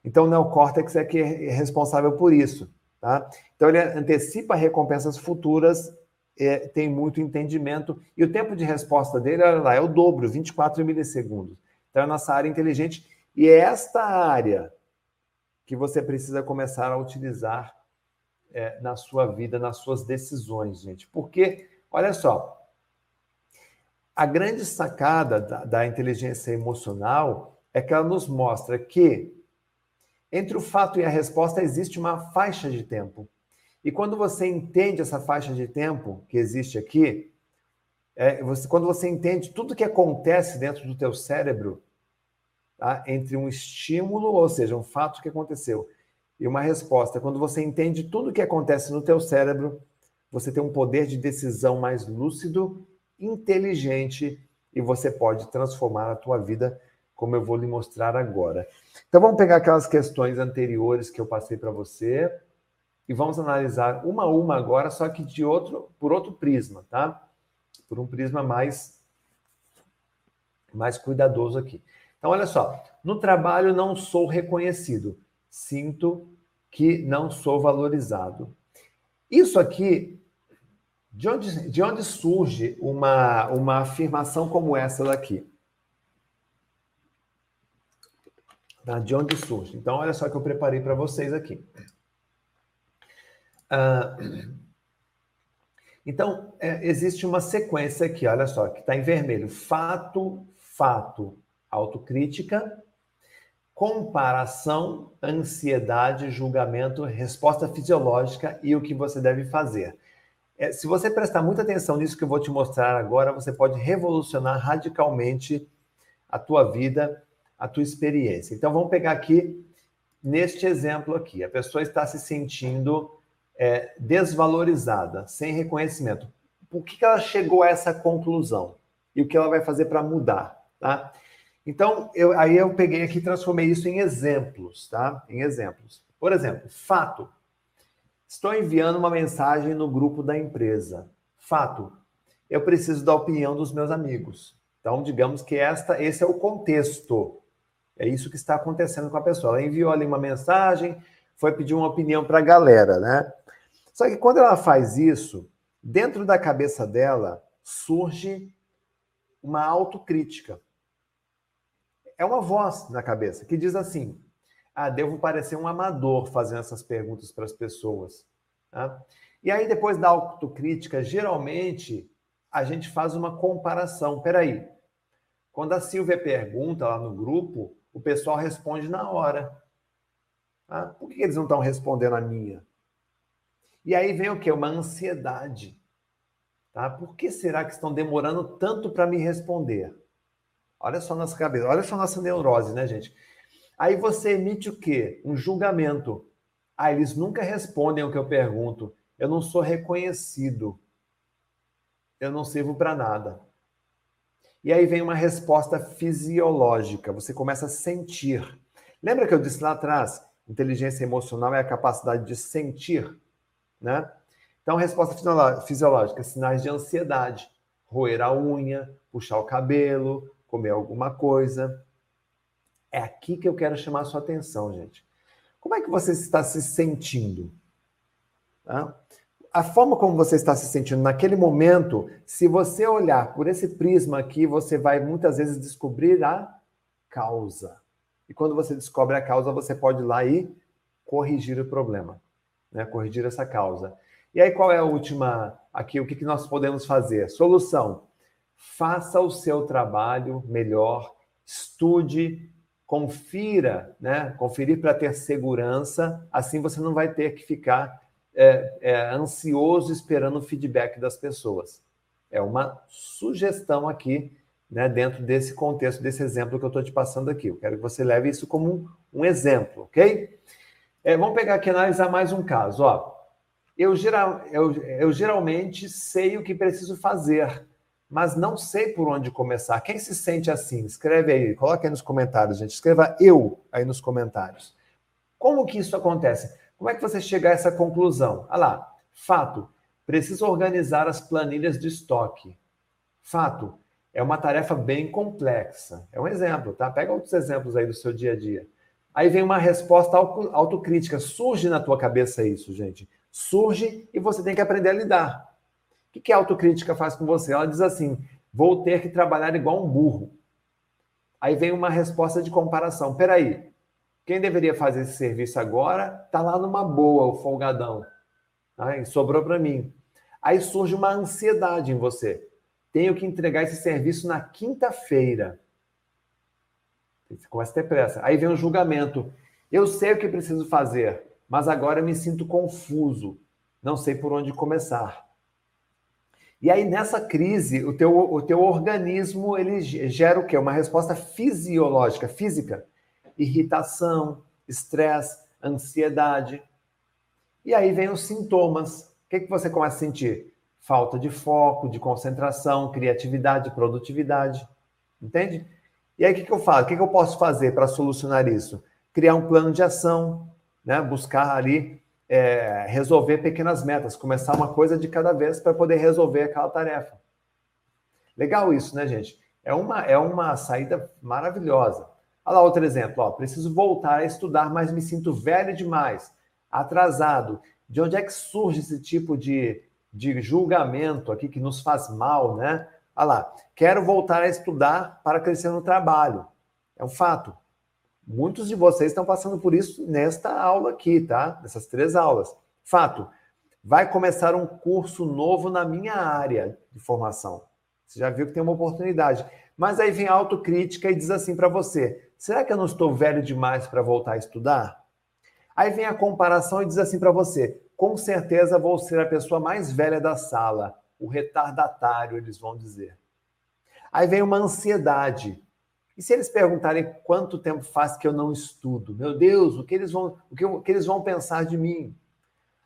Então, o neocórtex é que é responsável por isso. Tá? Então, ele antecipa recompensas futuras, é, tem muito entendimento, e o tempo de resposta dele olha lá, é o dobro, 24 milissegundos. Então, é a nossa área inteligente, e é esta área que você precisa começar a utilizar é, na sua vida, nas suas decisões, gente. Porque, olha só, a grande sacada da, da inteligência emocional é que ela nos mostra que entre o fato e a resposta existe uma faixa de tempo. E quando você entende essa faixa de tempo que existe aqui, é, você, quando você entende tudo que acontece dentro do teu cérebro, tá? entre um estímulo, ou seja, um fato que aconteceu, e uma resposta. Quando você entende tudo o que acontece no teu cérebro, você tem um poder de decisão mais lúcido, inteligente e você pode transformar a tua vida, como eu vou lhe mostrar agora. Então vamos pegar aquelas questões anteriores que eu passei para você e vamos analisar uma a uma agora, só que de outro por outro prisma, tá? Por um prisma mais mais cuidadoso aqui. Então olha só, no trabalho não sou reconhecido sinto que não sou valorizado. Isso aqui, de onde, de onde surge uma, uma afirmação como essa daqui? Tá? De onde surge? Então, olha só que eu preparei para vocês aqui. Uh, então, é, existe uma sequência aqui, olha só, que está em vermelho. Fato, fato, autocrítica, comparação, ansiedade, julgamento, resposta fisiológica e o que você deve fazer. É, se você prestar muita atenção nisso que eu vou te mostrar agora, você pode revolucionar radicalmente a tua vida, a tua experiência. Então vamos pegar aqui neste exemplo aqui. A pessoa está se sentindo é, desvalorizada, sem reconhecimento. Por que ela chegou a essa conclusão? E o que ela vai fazer para mudar? Tá? Então, eu, aí eu peguei aqui e transformei isso em exemplos, tá? Em exemplos. Por exemplo, fato. Estou enviando uma mensagem no grupo da empresa. Fato. Eu preciso da opinião dos meus amigos. Então, digamos que esta, esse é o contexto. É isso que está acontecendo com a pessoa. Ela enviou ali uma mensagem, foi pedir uma opinião para a galera, né? Só que quando ela faz isso, dentro da cabeça dela surge uma autocrítica. É uma voz na cabeça que diz assim: ah, devo parecer um amador fazendo essas perguntas para as pessoas. Tá? E aí, depois da autocrítica, geralmente a gente faz uma comparação. Peraí, quando a Silvia pergunta lá no grupo, o pessoal responde na hora. Tá? Por que eles não estão respondendo a minha? E aí vem o quê? Uma ansiedade. Tá? Por que será que estão demorando tanto para me responder? Olha só nossa cabeça, olha só nossa neurose, né, gente? Aí você emite o quê? Um julgamento. Ah, eles nunca respondem o que eu pergunto. Eu não sou reconhecido. Eu não sirvo para nada. E aí vem uma resposta fisiológica. Você começa a sentir. Lembra que eu disse lá atrás? Inteligência emocional é a capacidade de sentir, né? Então, resposta fisiológica, sinais de ansiedade, roer a unha, puxar o cabelo, comer alguma coisa. É aqui que eu quero chamar a sua atenção, gente. Como é que você está se sentindo? A forma como você está se sentindo naquele momento, se você olhar por esse prisma aqui, você vai muitas vezes descobrir a causa. E quando você descobre a causa, você pode ir lá e corrigir o problema, né? corrigir essa causa. E aí, qual é a última aqui? O que, que nós podemos fazer? Solução: faça o seu trabalho melhor, estude, confira, né? Conferir para ter segurança. Assim você não vai ter que ficar é, é, ansioso esperando o feedback das pessoas. É uma sugestão aqui, né? Dentro desse contexto, desse exemplo que eu estou te passando aqui. Eu quero que você leve isso como um, um exemplo, ok? É, vamos pegar aqui analisar mais um caso. Ó, eu, geral, eu, eu geralmente sei o que preciso fazer, mas não sei por onde começar. Quem se sente assim? Escreve aí, coloque aí nos comentários, gente. Escreva eu aí nos comentários. Como que isso acontece? Como é que você chega a essa conclusão? Olha lá, fato, preciso organizar as planilhas de estoque. Fato, é uma tarefa bem complexa. É um exemplo, tá? Pega outros exemplos aí do seu dia a dia. Aí vem uma resposta autocrítica. Surge na tua cabeça isso, gente surge e você tem que aprender a lidar. O que a autocrítica faz com você? Ela diz assim: vou ter que trabalhar igual um burro. Aí vem uma resposta de comparação. Peraí, quem deveria fazer esse serviço agora está lá numa boa, o folgadão. Aí, sobrou para mim. Aí surge uma ansiedade em você. Tenho que entregar esse serviço na quinta-feira. Você começa a ter pressa. Aí vem um julgamento. Eu sei o que preciso fazer mas agora me sinto confuso, não sei por onde começar. E aí, nessa crise, o teu, o teu organismo ele gera o quê? Uma resposta fisiológica, física. Irritação, estresse, ansiedade. E aí vem os sintomas. O que, que você começa a sentir? Falta de foco, de concentração, criatividade, produtividade. Entende? E aí, o que, que eu faço? O que, que eu posso fazer para solucionar isso? Criar um plano de ação, né, buscar ali é, resolver pequenas metas, começar uma coisa de cada vez para poder resolver aquela tarefa. Legal isso, né, gente? É uma, é uma saída maravilhosa. Olha lá outro exemplo, ó, preciso voltar a estudar, mas me sinto velho demais, atrasado. De onde é que surge esse tipo de, de julgamento aqui que nos faz mal, né? Olha lá, quero voltar a estudar para crescer no trabalho. É um fato. Muitos de vocês estão passando por isso nesta aula aqui, tá? Nessas três aulas. Fato, vai começar um curso novo na minha área de formação. Você já viu que tem uma oportunidade. Mas aí vem a autocrítica e diz assim para você: será que eu não estou velho demais para voltar a estudar? Aí vem a comparação e diz assim para você: com certeza vou ser a pessoa mais velha da sala, o retardatário, eles vão dizer. Aí vem uma ansiedade. E se eles perguntarem quanto tempo faz que eu não estudo? Meu Deus, o que eles vão, o que, o que eles vão pensar de mim?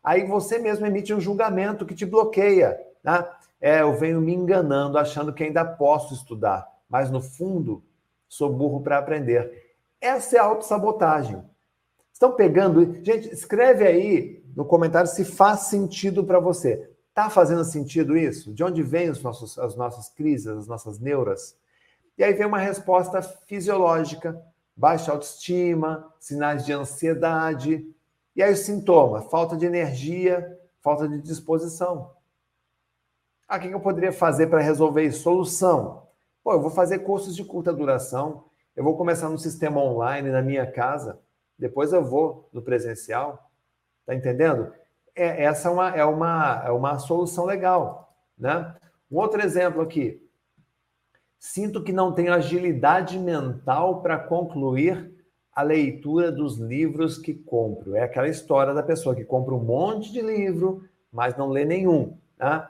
Aí você mesmo emite um julgamento que te bloqueia. Né? É, eu venho me enganando, achando que ainda posso estudar, mas no fundo sou burro para aprender. Essa é a autossabotagem. Estão pegando? Gente, escreve aí no comentário se faz sentido para você. Está fazendo sentido isso? De onde vêm os nossos, as nossas crises, as nossas neuras? E aí vem uma resposta fisiológica, baixa autoestima, sinais de ansiedade. E aí o sintoma, falta de energia, falta de disposição. Ah, o que eu poderia fazer para resolver isso? Solução. Pô, eu vou fazer cursos de curta duração, eu vou começar no sistema online na minha casa, depois eu vou no presencial. Tá entendendo? É, essa é uma, é, uma, é uma solução legal. Né? Um outro exemplo aqui. Sinto que não tenho agilidade mental para concluir a leitura dos livros que compro. É aquela história da pessoa que compra um monte de livro, mas não lê nenhum. Né?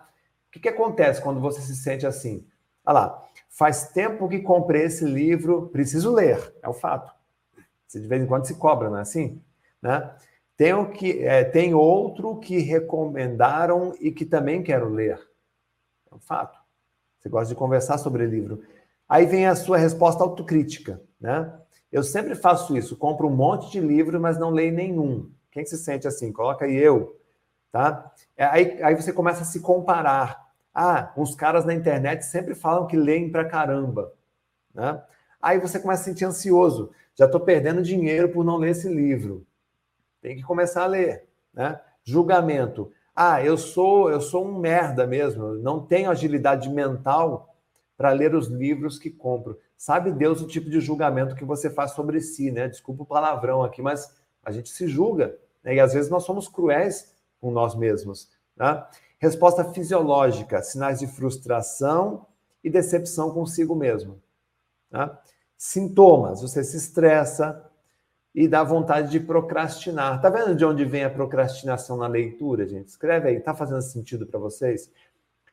O que, que acontece quando você se sente assim? Olha lá, faz tempo que comprei esse livro, preciso ler, é o fato. Você de vez em quando se cobra, não é assim? Né? Tem, o que, é, tem outro que recomendaram e que também quero ler. É um fato. Você gosta de conversar sobre livro. Aí vem a sua resposta autocrítica, né? Eu sempre faço isso, compro um monte de livro, mas não leio nenhum. Quem se sente assim? Coloca aí eu, tá? É, aí, aí você começa a se comparar. Ah, uns caras na internet sempre falam que leem pra caramba, né? Aí você começa a se sentir ansioso. Já estou perdendo dinheiro por não ler esse livro. Tem que começar a ler, né? Julgamento. Ah, eu sou eu sou um merda mesmo, não tenho agilidade mental para ler os livros que compro. Sabe Deus o tipo de julgamento que você faz sobre si, né? Desculpa o palavrão aqui, mas a gente se julga, né? E às vezes nós somos cruéis com nós mesmos, né? Resposta fisiológica, sinais de frustração e decepção consigo mesmo. Né? Sintomas, você se estressa, e dá vontade de procrastinar. Tá vendo de onde vem a procrastinação na leitura, gente? Escreve aí, tá fazendo sentido para vocês?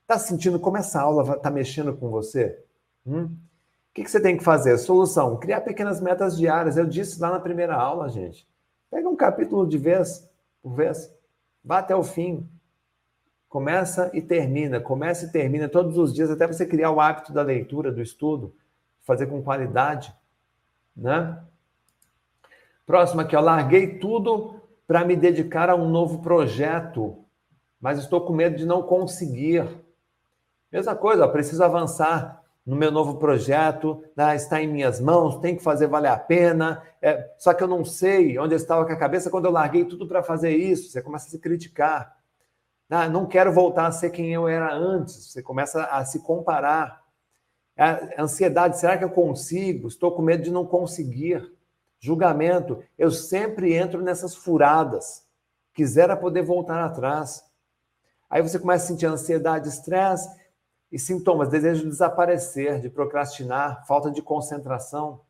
Tá sentindo como essa aula tá mexendo com você? Hum? O que, que você tem que fazer? Solução: criar pequenas metas diárias. Eu disse lá na primeira aula, gente. Pega um capítulo de vez por vez, vá até o fim. Começa e termina, começa e termina todos os dias, até você criar o hábito da leitura, do estudo, fazer com qualidade, né? Próximo aqui, ó. Larguei tudo para me dedicar a um novo projeto, mas estou com medo de não conseguir. Mesma coisa, ó, preciso avançar no meu novo projeto, né? está em minhas mãos, tem que fazer valer a pena. É, só que eu não sei onde eu estava com a cabeça quando eu larguei tudo para fazer isso. Você começa a se criticar. Ah, não quero voltar a ser quem eu era antes. Você começa a se comparar. A ansiedade, será que eu consigo? Estou com medo de não conseguir julgamento, eu sempre entro nessas furadas. Quisera poder voltar atrás. Aí você começa a sentir ansiedade, estresse e sintomas, desejo de desaparecer, de procrastinar, falta de concentração.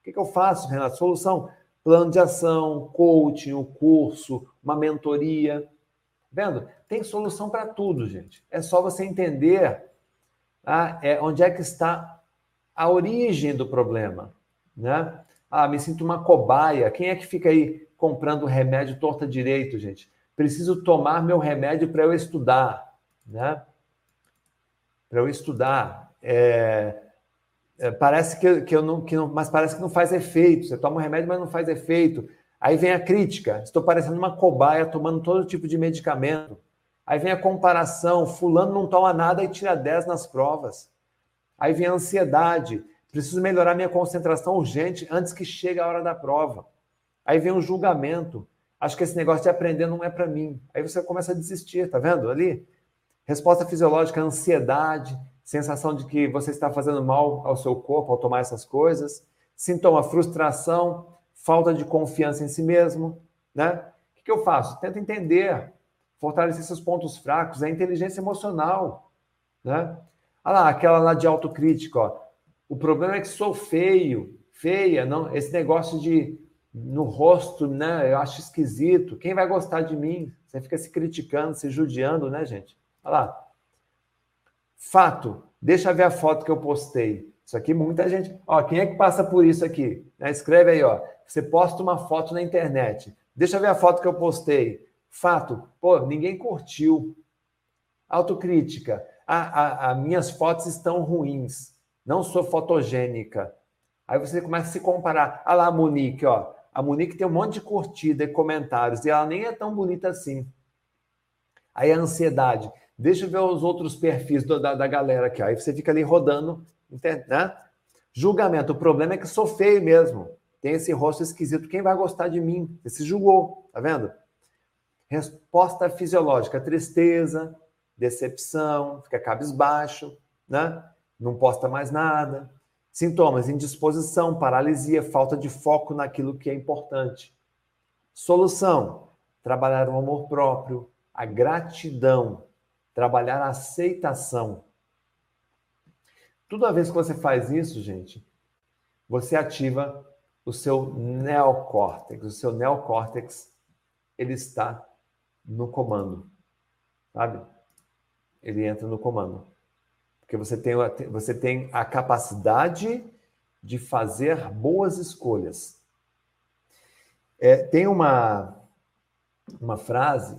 O que, que eu faço, Renato? Solução: plano de ação, coaching, um curso, uma mentoria. Vendo? Tem solução para tudo, gente. É só você entender ah, é, onde é que está a origem do problema. Né? Ah, me sinto uma cobaia. Quem é que fica aí comprando remédio torta direito, gente? Preciso tomar meu remédio para eu estudar, né? Para eu estudar. É, é, parece que, que eu não, que não, mas parece que não faz efeito. Você toma o remédio, mas não faz efeito. Aí vem a crítica. Estou parecendo uma cobaia tomando todo tipo de medicamento. Aí vem a comparação. Fulano não toma nada e tira 10 nas provas. Aí vem a ansiedade. Preciso melhorar minha concentração urgente antes que chegue a hora da prova. Aí vem um julgamento. Acho que esse negócio de aprender não é para mim. Aí você começa a desistir, tá vendo ali? Resposta fisiológica, ansiedade, sensação de que você está fazendo mal ao seu corpo ao tomar essas coisas. Sintoma, frustração, falta de confiança em si mesmo, né? O que eu faço? Tento entender, fortalecer seus pontos fracos, a inteligência emocional, né? Olha lá, aquela lá de autocrítica, ó. O problema é que sou feio, feia, não, esse negócio de no rosto, né? Eu acho esquisito. Quem vai gostar de mim? Você fica se criticando, se judiando, né, gente? Olha lá. Fato. Deixa ver a foto que eu postei. Isso aqui muita gente. Ó, quem é que passa por isso aqui? Né? Escreve aí, ó. Você posta uma foto na internet. Deixa ver a foto que eu postei. Fato. Pô, ninguém curtiu. Autocrítica. Ah, as minhas fotos estão ruins não sou fotogênica. Aí você começa a se comparar. Ah lá, a Monique, ó. A Monique tem um monte de curtida e comentários, e ela nem é tão bonita assim. Aí a ansiedade. Deixa eu ver os outros perfis do, da, da galera aqui. Aí você fica ali rodando, né? Julgamento. O problema é que sou feio mesmo. Tem esse rosto esquisito. Quem vai gostar de mim? Você se julgou, tá vendo? Resposta fisiológica: tristeza, decepção, fica cabisbaixo, né? Não posta mais nada. Sintomas: indisposição, paralisia, falta de foco naquilo que é importante. Solução: trabalhar o amor próprio, a gratidão, trabalhar a aceitação. Toda vez que você faz isso, gente, você ativa o seu neocórtex. O seu neocórtex, ele está no comando, sabe? Ele entra no comando. Porque você tem, você tem a capacidade de fazer boas escolhas. É, tem uma, uma frase,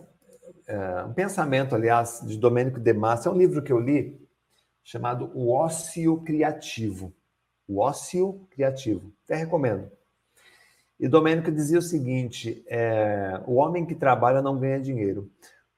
é, um pensamento, aliás, de Domênico De Massa, é um livro que eu li, chamado O Ócio Criativo. O Ócio Criativo. Até recomendo. E Domênico dizia o seguinte: é, o homem que trabalha não ganha dinheiro.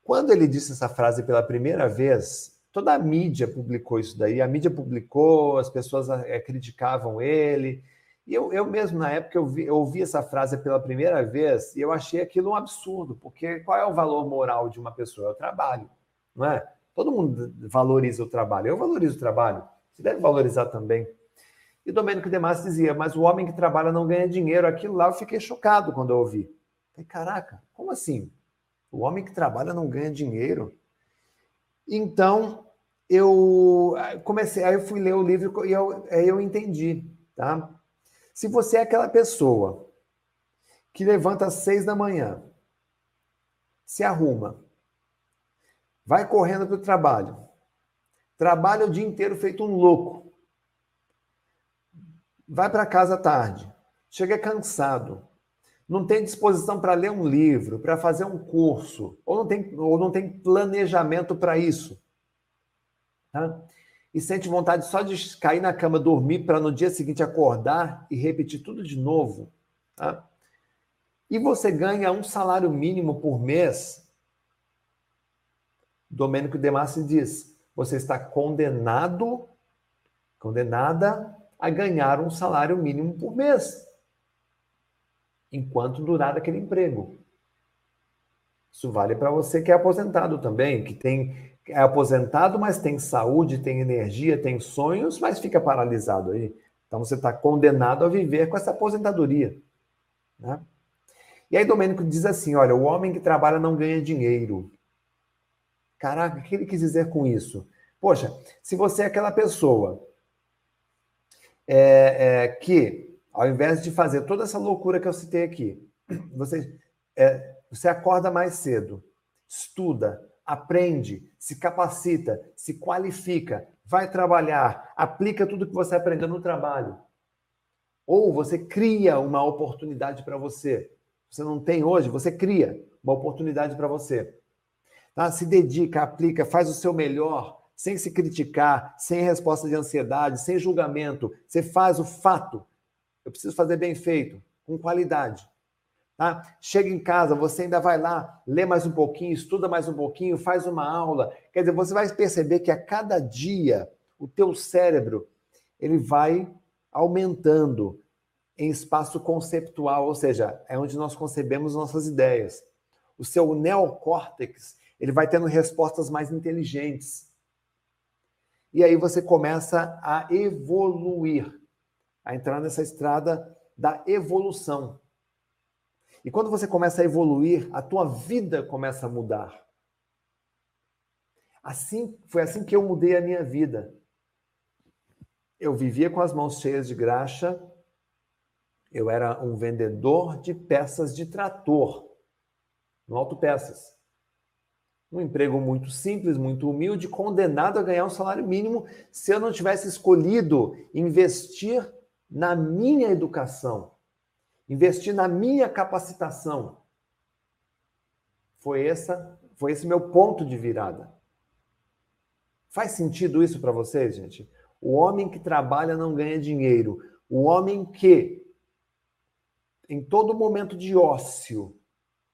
Quando ele disse essa frase pela primeira vez, toda a mídia publicou isso daí. A mídia publicou, as pessoas é, criticavam ele. E eu, eu mesmo, na época, eu, vi, eu ouvi essa frase pela primeira vez e eu achei aquilo um absurdo, porque qual é o valor moral de uma pessoa? É o trabalho, não é? Todo mundo valoriza o trabalho. Eu valorizo o trabalho. Você deve valorizar também. E Domênico de dizia, mas o homem que trabalha não ganha dinheiro. Aquilo lá eu fiquei chocado quando eu ouvi. Falei, caraca, como assim? O homem que trabalha não ganha dinheiro? Então, eu comecei, aí eu fui ler o livro e eu, aí eu entendi, tá? Se você é aquela pessoa que levanta às seis da manhã, se arruma, vai correndo para o trabalho, trabalha o dia inteiro feito um louco, vai para casa tarde, chega cansado, não tem disposição para ler um livro, para fazer um curso, ou não tem, ou não tem planejamento para isso. Tá? E sente vontade só de cair na cama, dormir, para no dia seguinte acordar e repetir tudo de novo. Tá? E você ganha um salário mínimo por mês. Domênico Demassi diz: você está condenado, condenada a ganhar um salário mínimo por mês, enquanto durar aquele emprego. Isso vale para você que é aposentado também, que tem é aposentado, mas tem saúde, tem energia, tem sonhos, mas fica paralisado aí. Então você está condenado a viver com essa aposentadoria. Né? E aí Domênico diz assim: olha, o homem que trabalha não ganha dinheiro. Caraca, o que ele quis dizer com isso? Poxa, se você é aquela pessoa é, é, que, ao invés de fazer toda essa loucura que eu citei aqui, você, é, você acorda mais cedo, estuda, aprende, se capacita, se qualifica, vai trabalhar, aplica tudo que você aprendeu no trabalho. Ou você cria uma oportunidade para você. Você não tem hoje, você cria uma oportunidade para você. Tá? Se dedica, aplica, faz o seu melhor, sem se criticar, sem resposta de ansiedade, sem julgamento. Você faz o fato. Eu preciso fazer bem feito, com qualidade. Tá? Chega em casa, você ainda vai lá, lê mais um pouquinho, estuda mais um pouquinho, faz uma aula. Quer dizer, você vai perceber que a cada dia o teu cérebro ele vai aumentando em espaço conceptual, ou seja, é onde nós concebemos nossas ideias. O seu neocórtex, ele vai tendo respostas mais inteligentes. E aí você começa a evoluir, a entrar nessa estrada da evolução. E quando você começa a evoluir, a tua vida começa a mudar. Assim, foi assim que eu mudei a minha vida. Eu vivia com as mãos cheias de graxa. Eu era um vendedor de peças de trator no autopeças um emprego muito simples, muito humilde, condenado a ganhar um salário mínimo se eu não tivesse escolhido investir na minha educação, investir na minha capacitação. Foi essa, foi esse meu ponto de virada. Faz sentido isso para vocês, gente? O homem que trabalha não ganha dinheiro. O homem que em todo momento de ócio,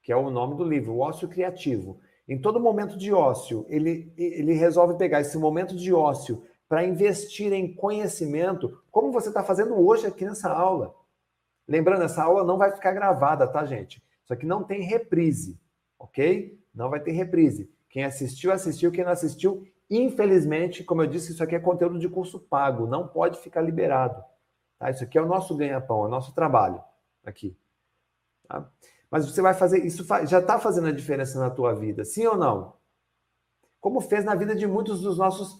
que é o nome do livro, o ócio criativo, em todo momento de ócio, ele, ele resolve pegar esse momento de ócio para investir em conhecimento, como você está fazendo hoje aqui nessa aula. Lembrando, essa aula não vai ficar gravada, tá, gente? Isso aqui não tem reprise. ok? Não vai ter reprise. Quem assistiu, assistiu. Quem não assistiu, infelizmente, como eu disse, isso aqui é conteúdo de curso pago, não pode ficar liberado. Tá? Isso aqui é o nosso ganha-pão, é o nosso trabalho aqui. Tá? Mas você vai fazer, isso já está fazendo a diferença na tua vida, sim ou não? Como fez na vida de muitos dos nossos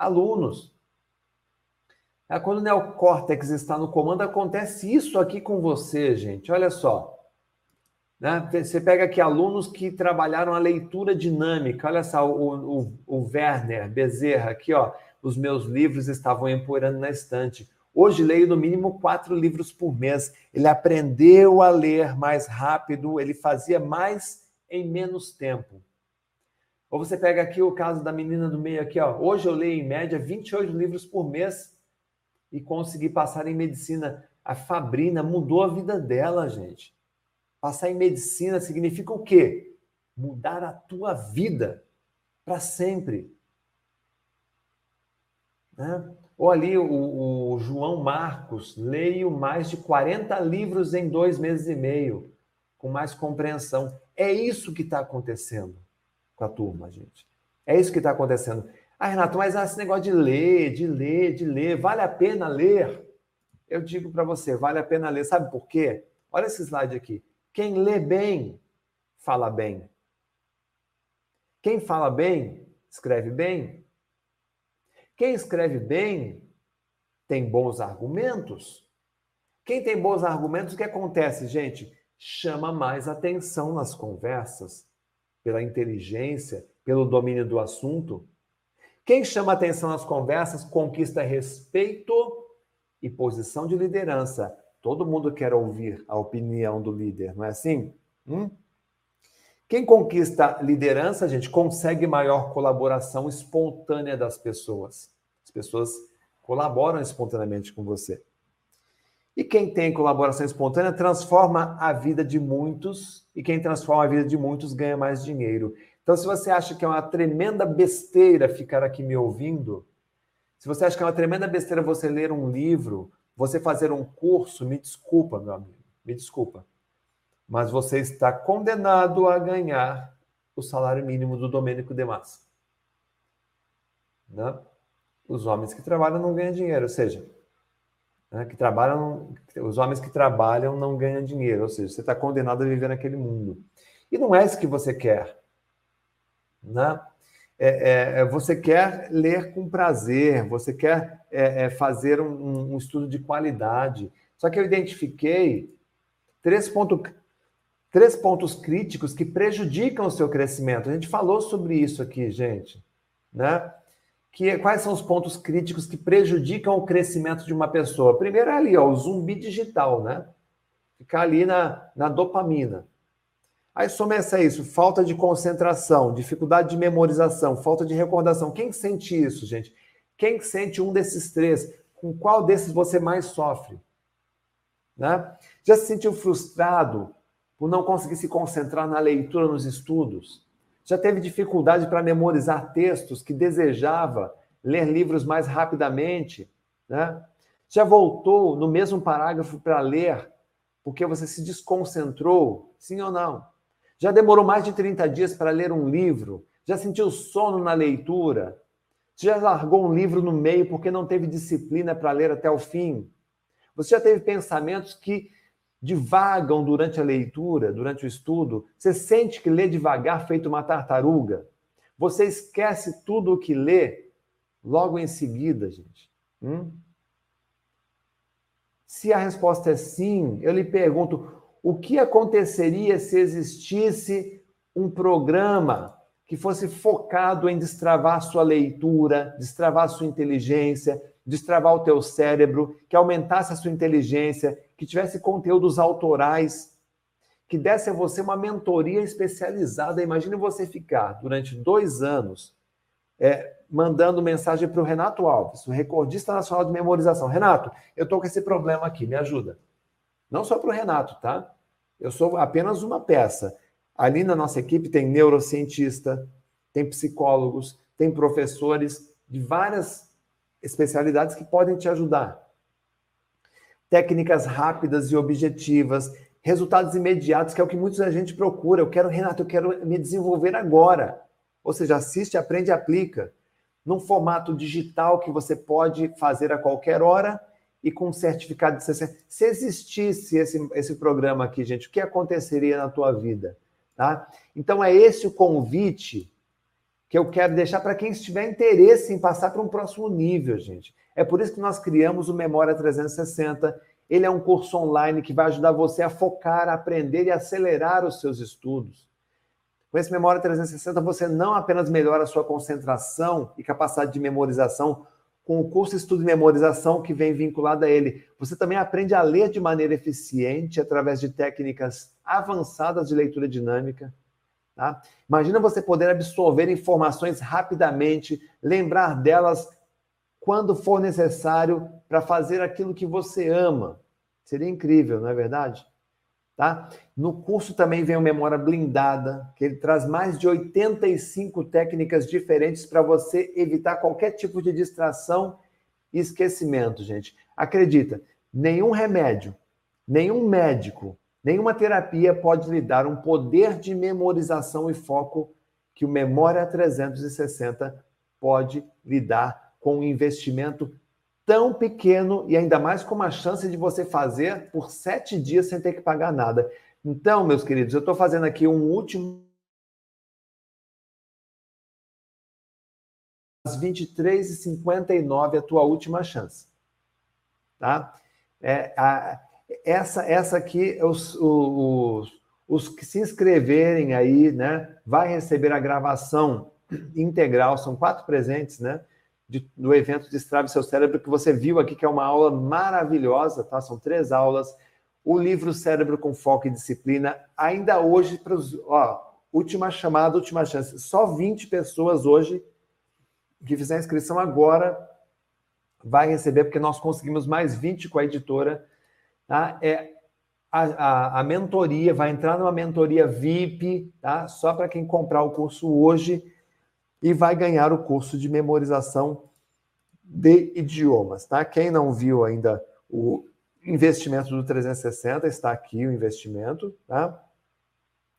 alunos. Quando o neocórtex está no comando, acontece isso aqui com você, gente. Olha só. Né? Você pega aqui alunos que trabalharam a leitura dinâmica. Olha só, o, o, o Werner Bezerra, aqui, ó. Os meus livros estavam empoeirando na estante. Hoje leio no mínimo quatro livros por mês. Ele aprendeu a ler mais rápido, ele fazia mais em menos tempo. Ou você pega aqui o caso da menina do meio aqui, ó. Hoje eu leio em média 28 livros por mês e consegui passar em medicina. A Fabrina mudou a vida dela, gente. Passar em medicina significa o quê? Mudar a tua vida para sempre. Né? Ou ali o, o, João Marcos, leio mais de 40 livros em dois meses e meio, com mais compreensão. É isso que está acontecendo com a turma, gente. É isso que está acontecendo. Ah, Renato, mas esse negócio de ler, de ler, de ler, vale a pena ler? Eu digo para você, vale a pena ler. Sabe por quê? Olha esse slide aqui. Quem lê bem, fala bem. Quem fala bem, escreve bem. Quem escreve bem tem bons argumentos. Quem tem bons argumentos, o que acontece, gente? Chama mais atenção nas conversas, pela inteligência, pelo domínio do assunto. Quem chama atenção nas conversas conquista respeito e posição de liderança. Todo mundo quer ouvir a opinião do líder, não é assim? Hum? Quem conquista liderança, gente, consegue maior colaboração espontânea das pessoas. As pessoas colaboram espontaneamente com você. E quem tem colaboração espontânea transforma a vida de muitos, e quem transforma a vida de muitos ganha mais dinheiro. Então, se você acha que é uma tremenda besteira ficar aqui me ouvindo, se você acha que é uma tremenda besteira você ler um livro, você fazer um curso, me desculpa, meu amigo, me desculpa mas você está condenado a ganhar o salário mínimo do Domênico de Massa. Né? Os homens que trabalham não ganham dinheiro, ou seja, né, que trabalham, os homens que trabalham não ganham dinheiro, ou seja, você está condenado a viver naquele mundo. E não é isso que você quer. Né? É, é, é você quer ler com prazer, você quer é, é fazer um, um, estudo de qualidade. Só que eu identifiquei três pontos três pontos críticos que prejudicam o seu crescimento. A gente falou sobre isso aqui, gente, né? Que, quais são os pontos críticos que prejudicam o crescimento de uma pessoa? Primeiro é ali, ó, o zumbi digital, né? Ficar ali na, na dopamina. Aí soma-se a isso, falta de concentração, dificuldade de memorização, falta de recordação. Quem sente isso, gente? Quem sente um desses três? Com qual desses você mais sofre? Né? Já se sentiu frustrado por não conseguir se concentrar na leitura, nos estudos. Já teve dificuldade para memorizar textos que desejava ler livros mais rapidamente, né? Já voltou no mesmo parágrafo para ler porque você se desconcentrou, sim ou não? Já demorou mais de 30 dias para ler um livro? Já sentiu sono na leitura? Já largou um livro no meio porque não teve disciplina para ler até o fim? Você já teve pensamentos que divagam durante a leitura, durante o estudo, você sente que lê devagar, feito uma tartaruga. Você esquece tudo o que lê logo em seguida, gente. Hum? Se a resposta é sim, eu lhe pergunto: o que aconteceria se existisse um programa que fosse focado em destravar sua leitura, destravar sua inteligência, destravar o teu cérebro, que aumentasse a sua inteligência, que tivesse conteúdos autorais, que desse a você uma mentoria especializada. Imagine você ficar durante dois anos é, mandando mensagem para o Renato Alves, o recordista nacional de memorização. Renato, eu estou com esse problema aqui, me ajuda. Não só para o Renato, tá? Eu sou apenas uma peça. Ali na nossa equipe tem neurocientista, tem psicólogos, tem professores de várias especialidades que podem te ajudar técnicas rápidas e objetivas, resultados imediatos, que é o que muita gente procura. Eu quero, Renato, eu quero me desenvolver agora. Ou seja, assiste, aprende e aplica. Num formato digital que você pode fazer a qualquer hora e com certificado de 60. Se existisse esse, esse programa aqui, gente, o que aconteceria na tua vida? Tá? Então, é esse o convite que eu quero deixar para quem tiver interesse em passar para um próximo nível, gente. É por isso que nós criamos o Memória 360. Ele é um curso online que vai ajudar você a focar, a aprender e acelerar os seus estudos. Com esse Memória 360, você não apenas melhora a sua concentração e capacidade de memorização, com o curso Estudo e Memorização que vem vinculado a ele, você também aprende a ler de maneira eficiente através de técnicas avançadas de leitura dinâmica. Tá? Imagina você poder absorver informações rapidamente, lembrar delas quando for necessário para fazer aquilo que você ama. Seria incrível, não é verdade? Tá? No curso também vem o Memória Blindada, que ele traz mais de 85 técnicas diferentes para você evitar qualquer tipo de distração e esquecimento, gente. Acredita, nenhum remédio, nenhum médico, nenhuma terapia pode lhe dar um poder de memorização e foco que o Memória 360 pode lhe dar com um investimento tão pequeno e ainda mais com uma chance de você fazer por sete dias sem ter que pagar nada. Então, meus queridos, eu estou fazendo aqui um último. Às 23h59, a tua última chance. Tá? É, a, essa, essa aqui, os, os, os que se inscreverem aí, né, vai receber a gravação integral, são quatro presentes, né? de, do evento Destrave Seu Cérebro, que você viu aqui, que é uma aula maravilhosa, tá? São três aulas. O livro Cérebro com Foco e Disciplina, ainda hoje, para os. Última chamada, última chance. Só 20 pessoas hoje que fizer a inscrição agora vai receber, porque nós conseguimos mais 20 com a editora. Tá? É, a, a, a mentoria vai entrar numa mentoria VIP, tá? Só para quem comprar o curso hoje e vai ganhar o curso de memorização de idiomas, tá? Quem não viu ainda o investimento do 360, está aqui o investimento, tá?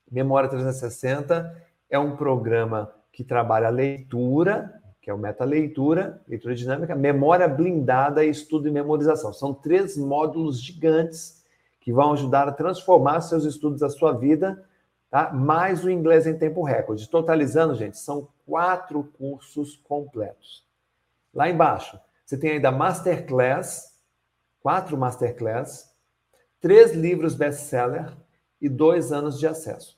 Memória 360 é um programa que trabalha leitura, que é o meta leitura, dinâmica, memória blindada estudo e memorização. São três módulos gigantes que vão ajudar a transformar seus estudos, a sua vida, tá? Mais o inglês em tempo recorde. Totalizando, gente, são quatro cursos completos. Lá embaixo, você tem ainda Masterclass, quatro Masterclass, três livros best-seller e dois anos de acesso.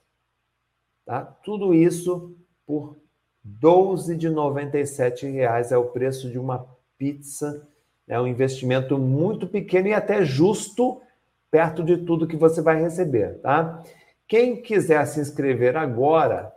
Tá? Tudo isso por 12,97 reais é o preço de uma pizza. É um investimento muito pequeno e até justo perto de tudo que você vai receber, tá? Quem quiser se inscrever agora,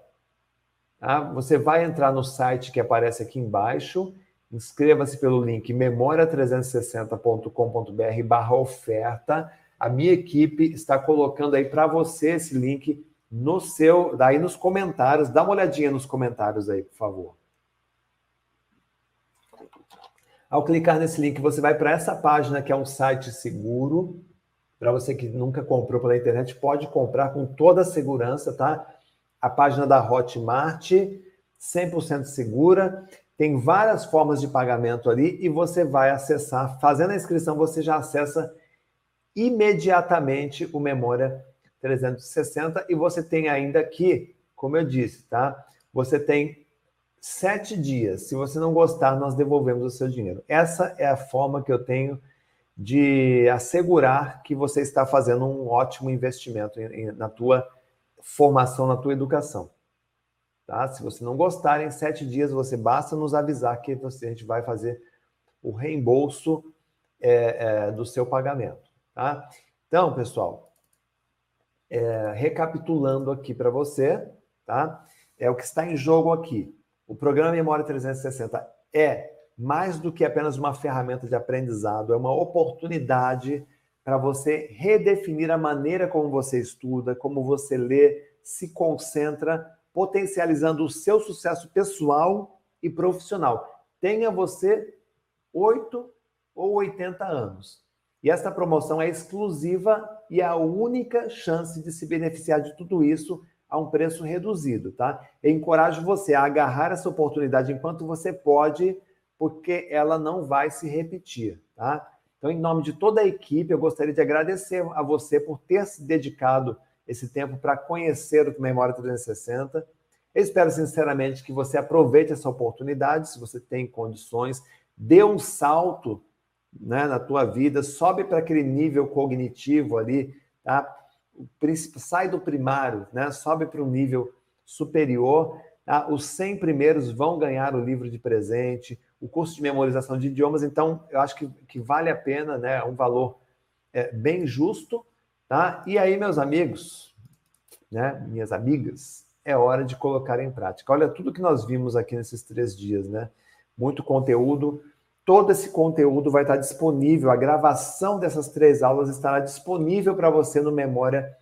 Tá? Você vai entrar no site que aparece aqui embaixo, inscreva-se pelo link memoria360.com.br barra oferta. A minha equipe está colocando aí para você esse link no seu, daí nos comentários. Dá uma olhadinha nos comentários aí, por favor. Ao clicar nesse link, você vai para essa página que é um site seguro. Para você que nunca comprou pela internet, pode comprar com toda a segurança, tá? a página da Hotmart, 100% segura. Tem várias formas de pagamento ali e você vai acessar. Fazendo a inscrição, você já acessa imediatamente o Memória 360 e você tem ainda aqui, como eu disse, tá? Você tem sete dias. Se você não gostar, nós devolvemos o seu dinheiro. Essa é a forma que eu tenho de assegurar que você está fazendo um ótimo investimento na tua formação na tua educação. Tá? Se você não gostar, em sete dias você basta nos avisar que você, a gente vai fazer o reembolso é, é, do seu pagamento. Tá? Então, pessoal, é, recapitulando aqui para você, tá? É o que está em jogo aqui. O programa Memória 360 é mais do que apenas uma ferramenta de aprendizado, é uma oportunidade para você redefinir a maneira como você estuda, como você lê, se concentra, potencializando o seu sucesso pessoal e profissional. Tenha você 8 ou 80 anos. E esta promoção é exclusiva e é a única chance de se beneficiar de tudo isso a um preço reduzido, tá? Eu encorajo você a agarrar essa oportunidade enquanto você pode, porque ela não vai se repetir, tá? Então, em nome de toda a equipe, eu gostaria de agradecer a você por ter se dedicado esse tempo para conhecer o Memória 360. Eu espero sinceramente que você aproveite essa oportunidade, se você tem condições, dê um salto né, na tua vida, sobe para aquele nível cognitivo ali, tá? Sai do primário, né? Sobe para um nível superior. Tá? Os 100 primeiros vão ganhar o livro de presente, o curso de memorização de idiomas. Então, eu acho que, que vale a pena, né? É um valor é, bem justo, tá? E aí, meus amigos, né? Minhas amigas, é hora de colocar em prática. Olha tudo que nós vimos aqui nesses três dias, né? Muito conteúdo Todo esse conteúdo vai estar disponível, a gravação dessas três aulas estará disponível para você no Memória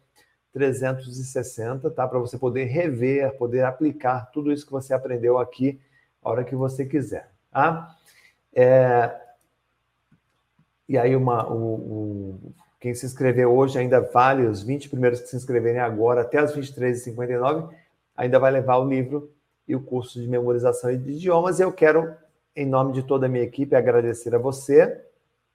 360, tá? Para você poder rever, poder aplicar tudo isso que você aprendeu aqui a hora que você quiser, tá? É... E aí, uma, o, o, quem se inscrever hoje ainda vale, os 20 primeiros que se inscreverem agora, até as 23h59, ainda vai levar o livro e o curso de memorização de idiomas. E eu quero em nome de toda a minha equipe, agradecer a você,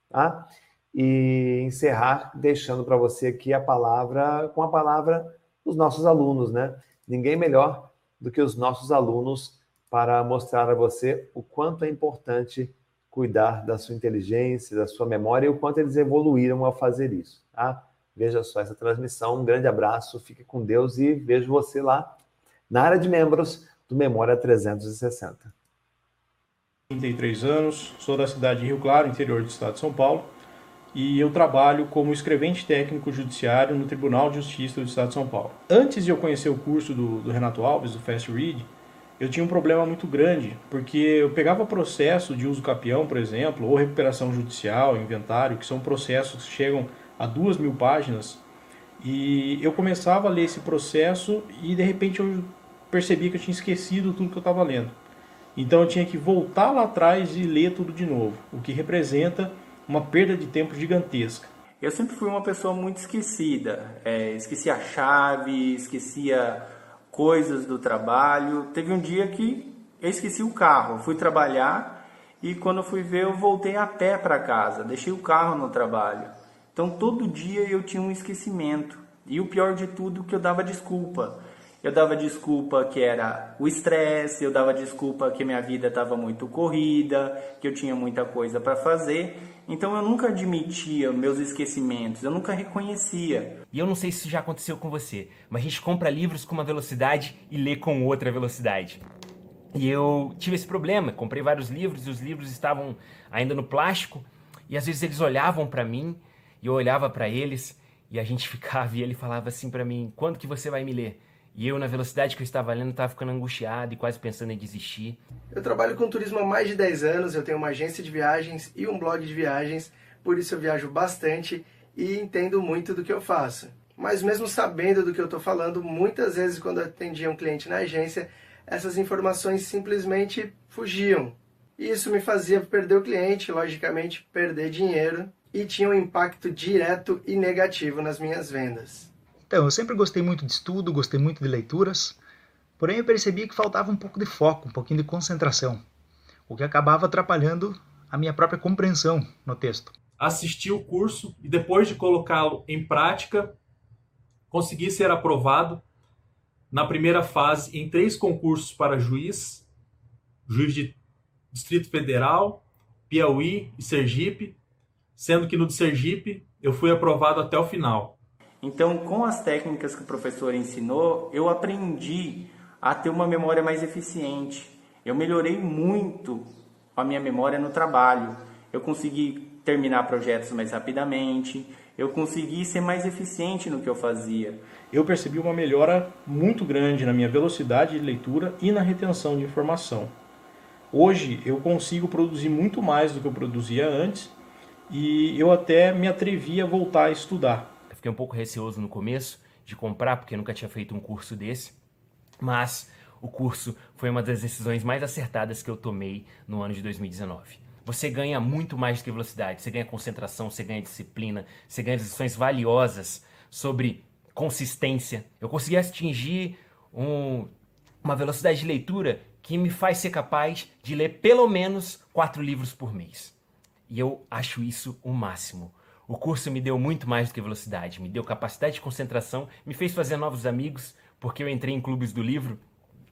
tá? E encerrar deixando para você aqui a palavra, com a palavra dos nossos alunos, né? Ninguém melhor do que os nossos alunos para mostrar a você o quanto é importante cuidar da sua inteligência, da sua memória e o quanto eles evoluíram ao fazer isso, tá? Veja só essa transmissão, um grande abraço, fique com Deus e vejo você lá na área de membros do Memória 360. 33 anos, sou da cidade de Rio Claro, interior do estado de São Paulo, e eu trabalho como escrevente técnico judiciário no Tribunal de Justiça do estado de São Paulo. Antes de eu conhecer o curso do, do Renato Alves, do Fast Read, eu tinha um problema muito grande, porque eu pegava processo de uso capião, por exemplo, ou recuperação judicial, inventário, que são processos que chegam a duas mil páginas, e eu começava a ler esse processo e de repente eu percebi que eu tinha esquecido tudo que eu estava lendo. Então eu tinha que voltar lá atrás e ler tudo de novo, o que representa uma perda de tempo gigantesca. Eu sempre fui uma pessoa muito esquecida, é, esquecia a chave, esquecia coisas do trabalho. Teve um dia que eu esqueci o carro, fui trabalhar e quando eu fui ver eu voltei a pé para casa, deixei o carro no trabalho. Então todo dia eu tinha um esquecimento e o pior de tudo que eu dava desculpa. Eu dava desculpa que era o estresse, eu dava desculpa que minha vida estava muito corrida, que eu tinha muita coisa para fazer. Então eu nunca admitia meus esquecimentos, eu nunca reconhecia. E eu não sei se isso já aconteceu com você, mas a gente compra livros com uma velocidade e lê com outra velocidade. E eu tive esse problema, comprei vários livros e os livros estavam ainda no plástico e às vezes eles olhavam para mim e eu olhava para eles e a gente ficava e ele falava assim para mim: "Quando que você vai me ler?" E eu, na velocidade que eu estava lendo, estava ficando angustiado e quase pensando em desistir. Eu trabalho com turismo há mais de 10 anos, eu tenho uma agência de viagens e um blog de viagens, por isso eu viajo bastante e entendo muito do que eu faço. Mas mesmo sabendo do que eu estou falando, muitas vezes quando eu atendia um cliente na agência, essas informações simplesmente fugiam. E isso me fazia perder o cliente, logicamente perder dinheiro, e tinha um impacto direto e negativo nas minhas vendas. Então, eu sempre gostei muito de estudo, gostei muito de leituras, porém eu percebi que faltava um pouco de foco, um pouquinho de concentração, o que acabava atrapalhando a minha própria compreensão no texto. Assisti o curso e depois de colocá-lo em prática, consegui ser aprovado na primeira fase em três concursos para juiz, juiz de Distrito Federal, Piauí e Sergipe, sendo que no de Sergipe eu fui aprovado até o final. Então, com as técnicas que o professor ensinou, eu aprendi a ter uma memória mais eficiente. Eu melhorei muito a minha memória no trabalho. Eu consegui terminar projetos mais rapidamente, eu consegui ser mais eficiente no que eu fazia. Eu percebi uma melhora muito grande na minha velocidade de leitura e na retenção de informação. Hoje eu consigo produzir muito mais do que eu produzia antes e eu até me atrevi a voltar a estudar fiquei um pouco receoso no começo de comprar, porque nunca tinha feito um curso desse, mas o curso foi uma das decisões mais acertadas que eu tomei no ano de 2019. você ganha muito mais do que velocidade. Você ganha concentração, você ganha disciplina, você ganha lições valiosas sobre consistência. Eu consegui atingir um, uma velocidade de leitura que me faz ser capaz de ler pelo menos quatro livros por mês. E eu acho isso o máximo. O curso me deu muito mais do que velocidade, me deu capacidade de concentração, me fez fazer novos amigos, porque eu entrei em clubes do livro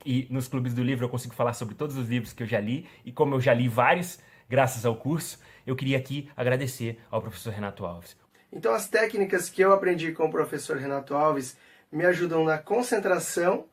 e nos clubes do livro eu consigo falar sobre todos os livros que eu já li e como eu já li vários graças ao curso, eu queria aqui agradecer ao professor Renato Alves. Então as técnicas que eu aprendi com o professor Renato Alves me ajudam na concentração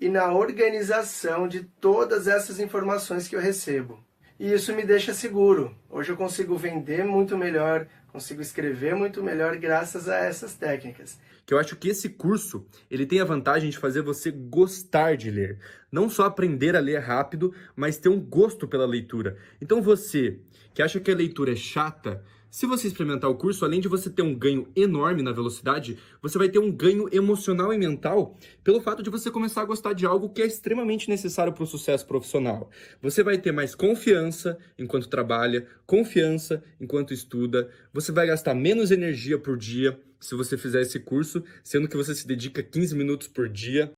e na organização de todas essas informações que eu recebo. E isso me deixa seguro. Hoje eu consigo vender muito melhor, consigo escrever muito melhor graças a essas técnicas. Que eu acho que esse curso, ele tem a vantagem de fazer você gostar de ler. Não só aprender a ler rápido, mas ter um gosto pela leitura. Então você que acha que a leitura é chata, se você experimentar o curso, além de você ter um ganho enorme na velocidade, você vai ter um ganho emocional e mental pelo fato de você começar a gostar de algo que é extremamente necessário para o sucesso profissional. Você vai ter mais confiança enquanto trabalha, confiança enquanto estuda, você vai gastar menos energia por dia se você fizer esse curso, sendo que você se dedica 15 minutos por dia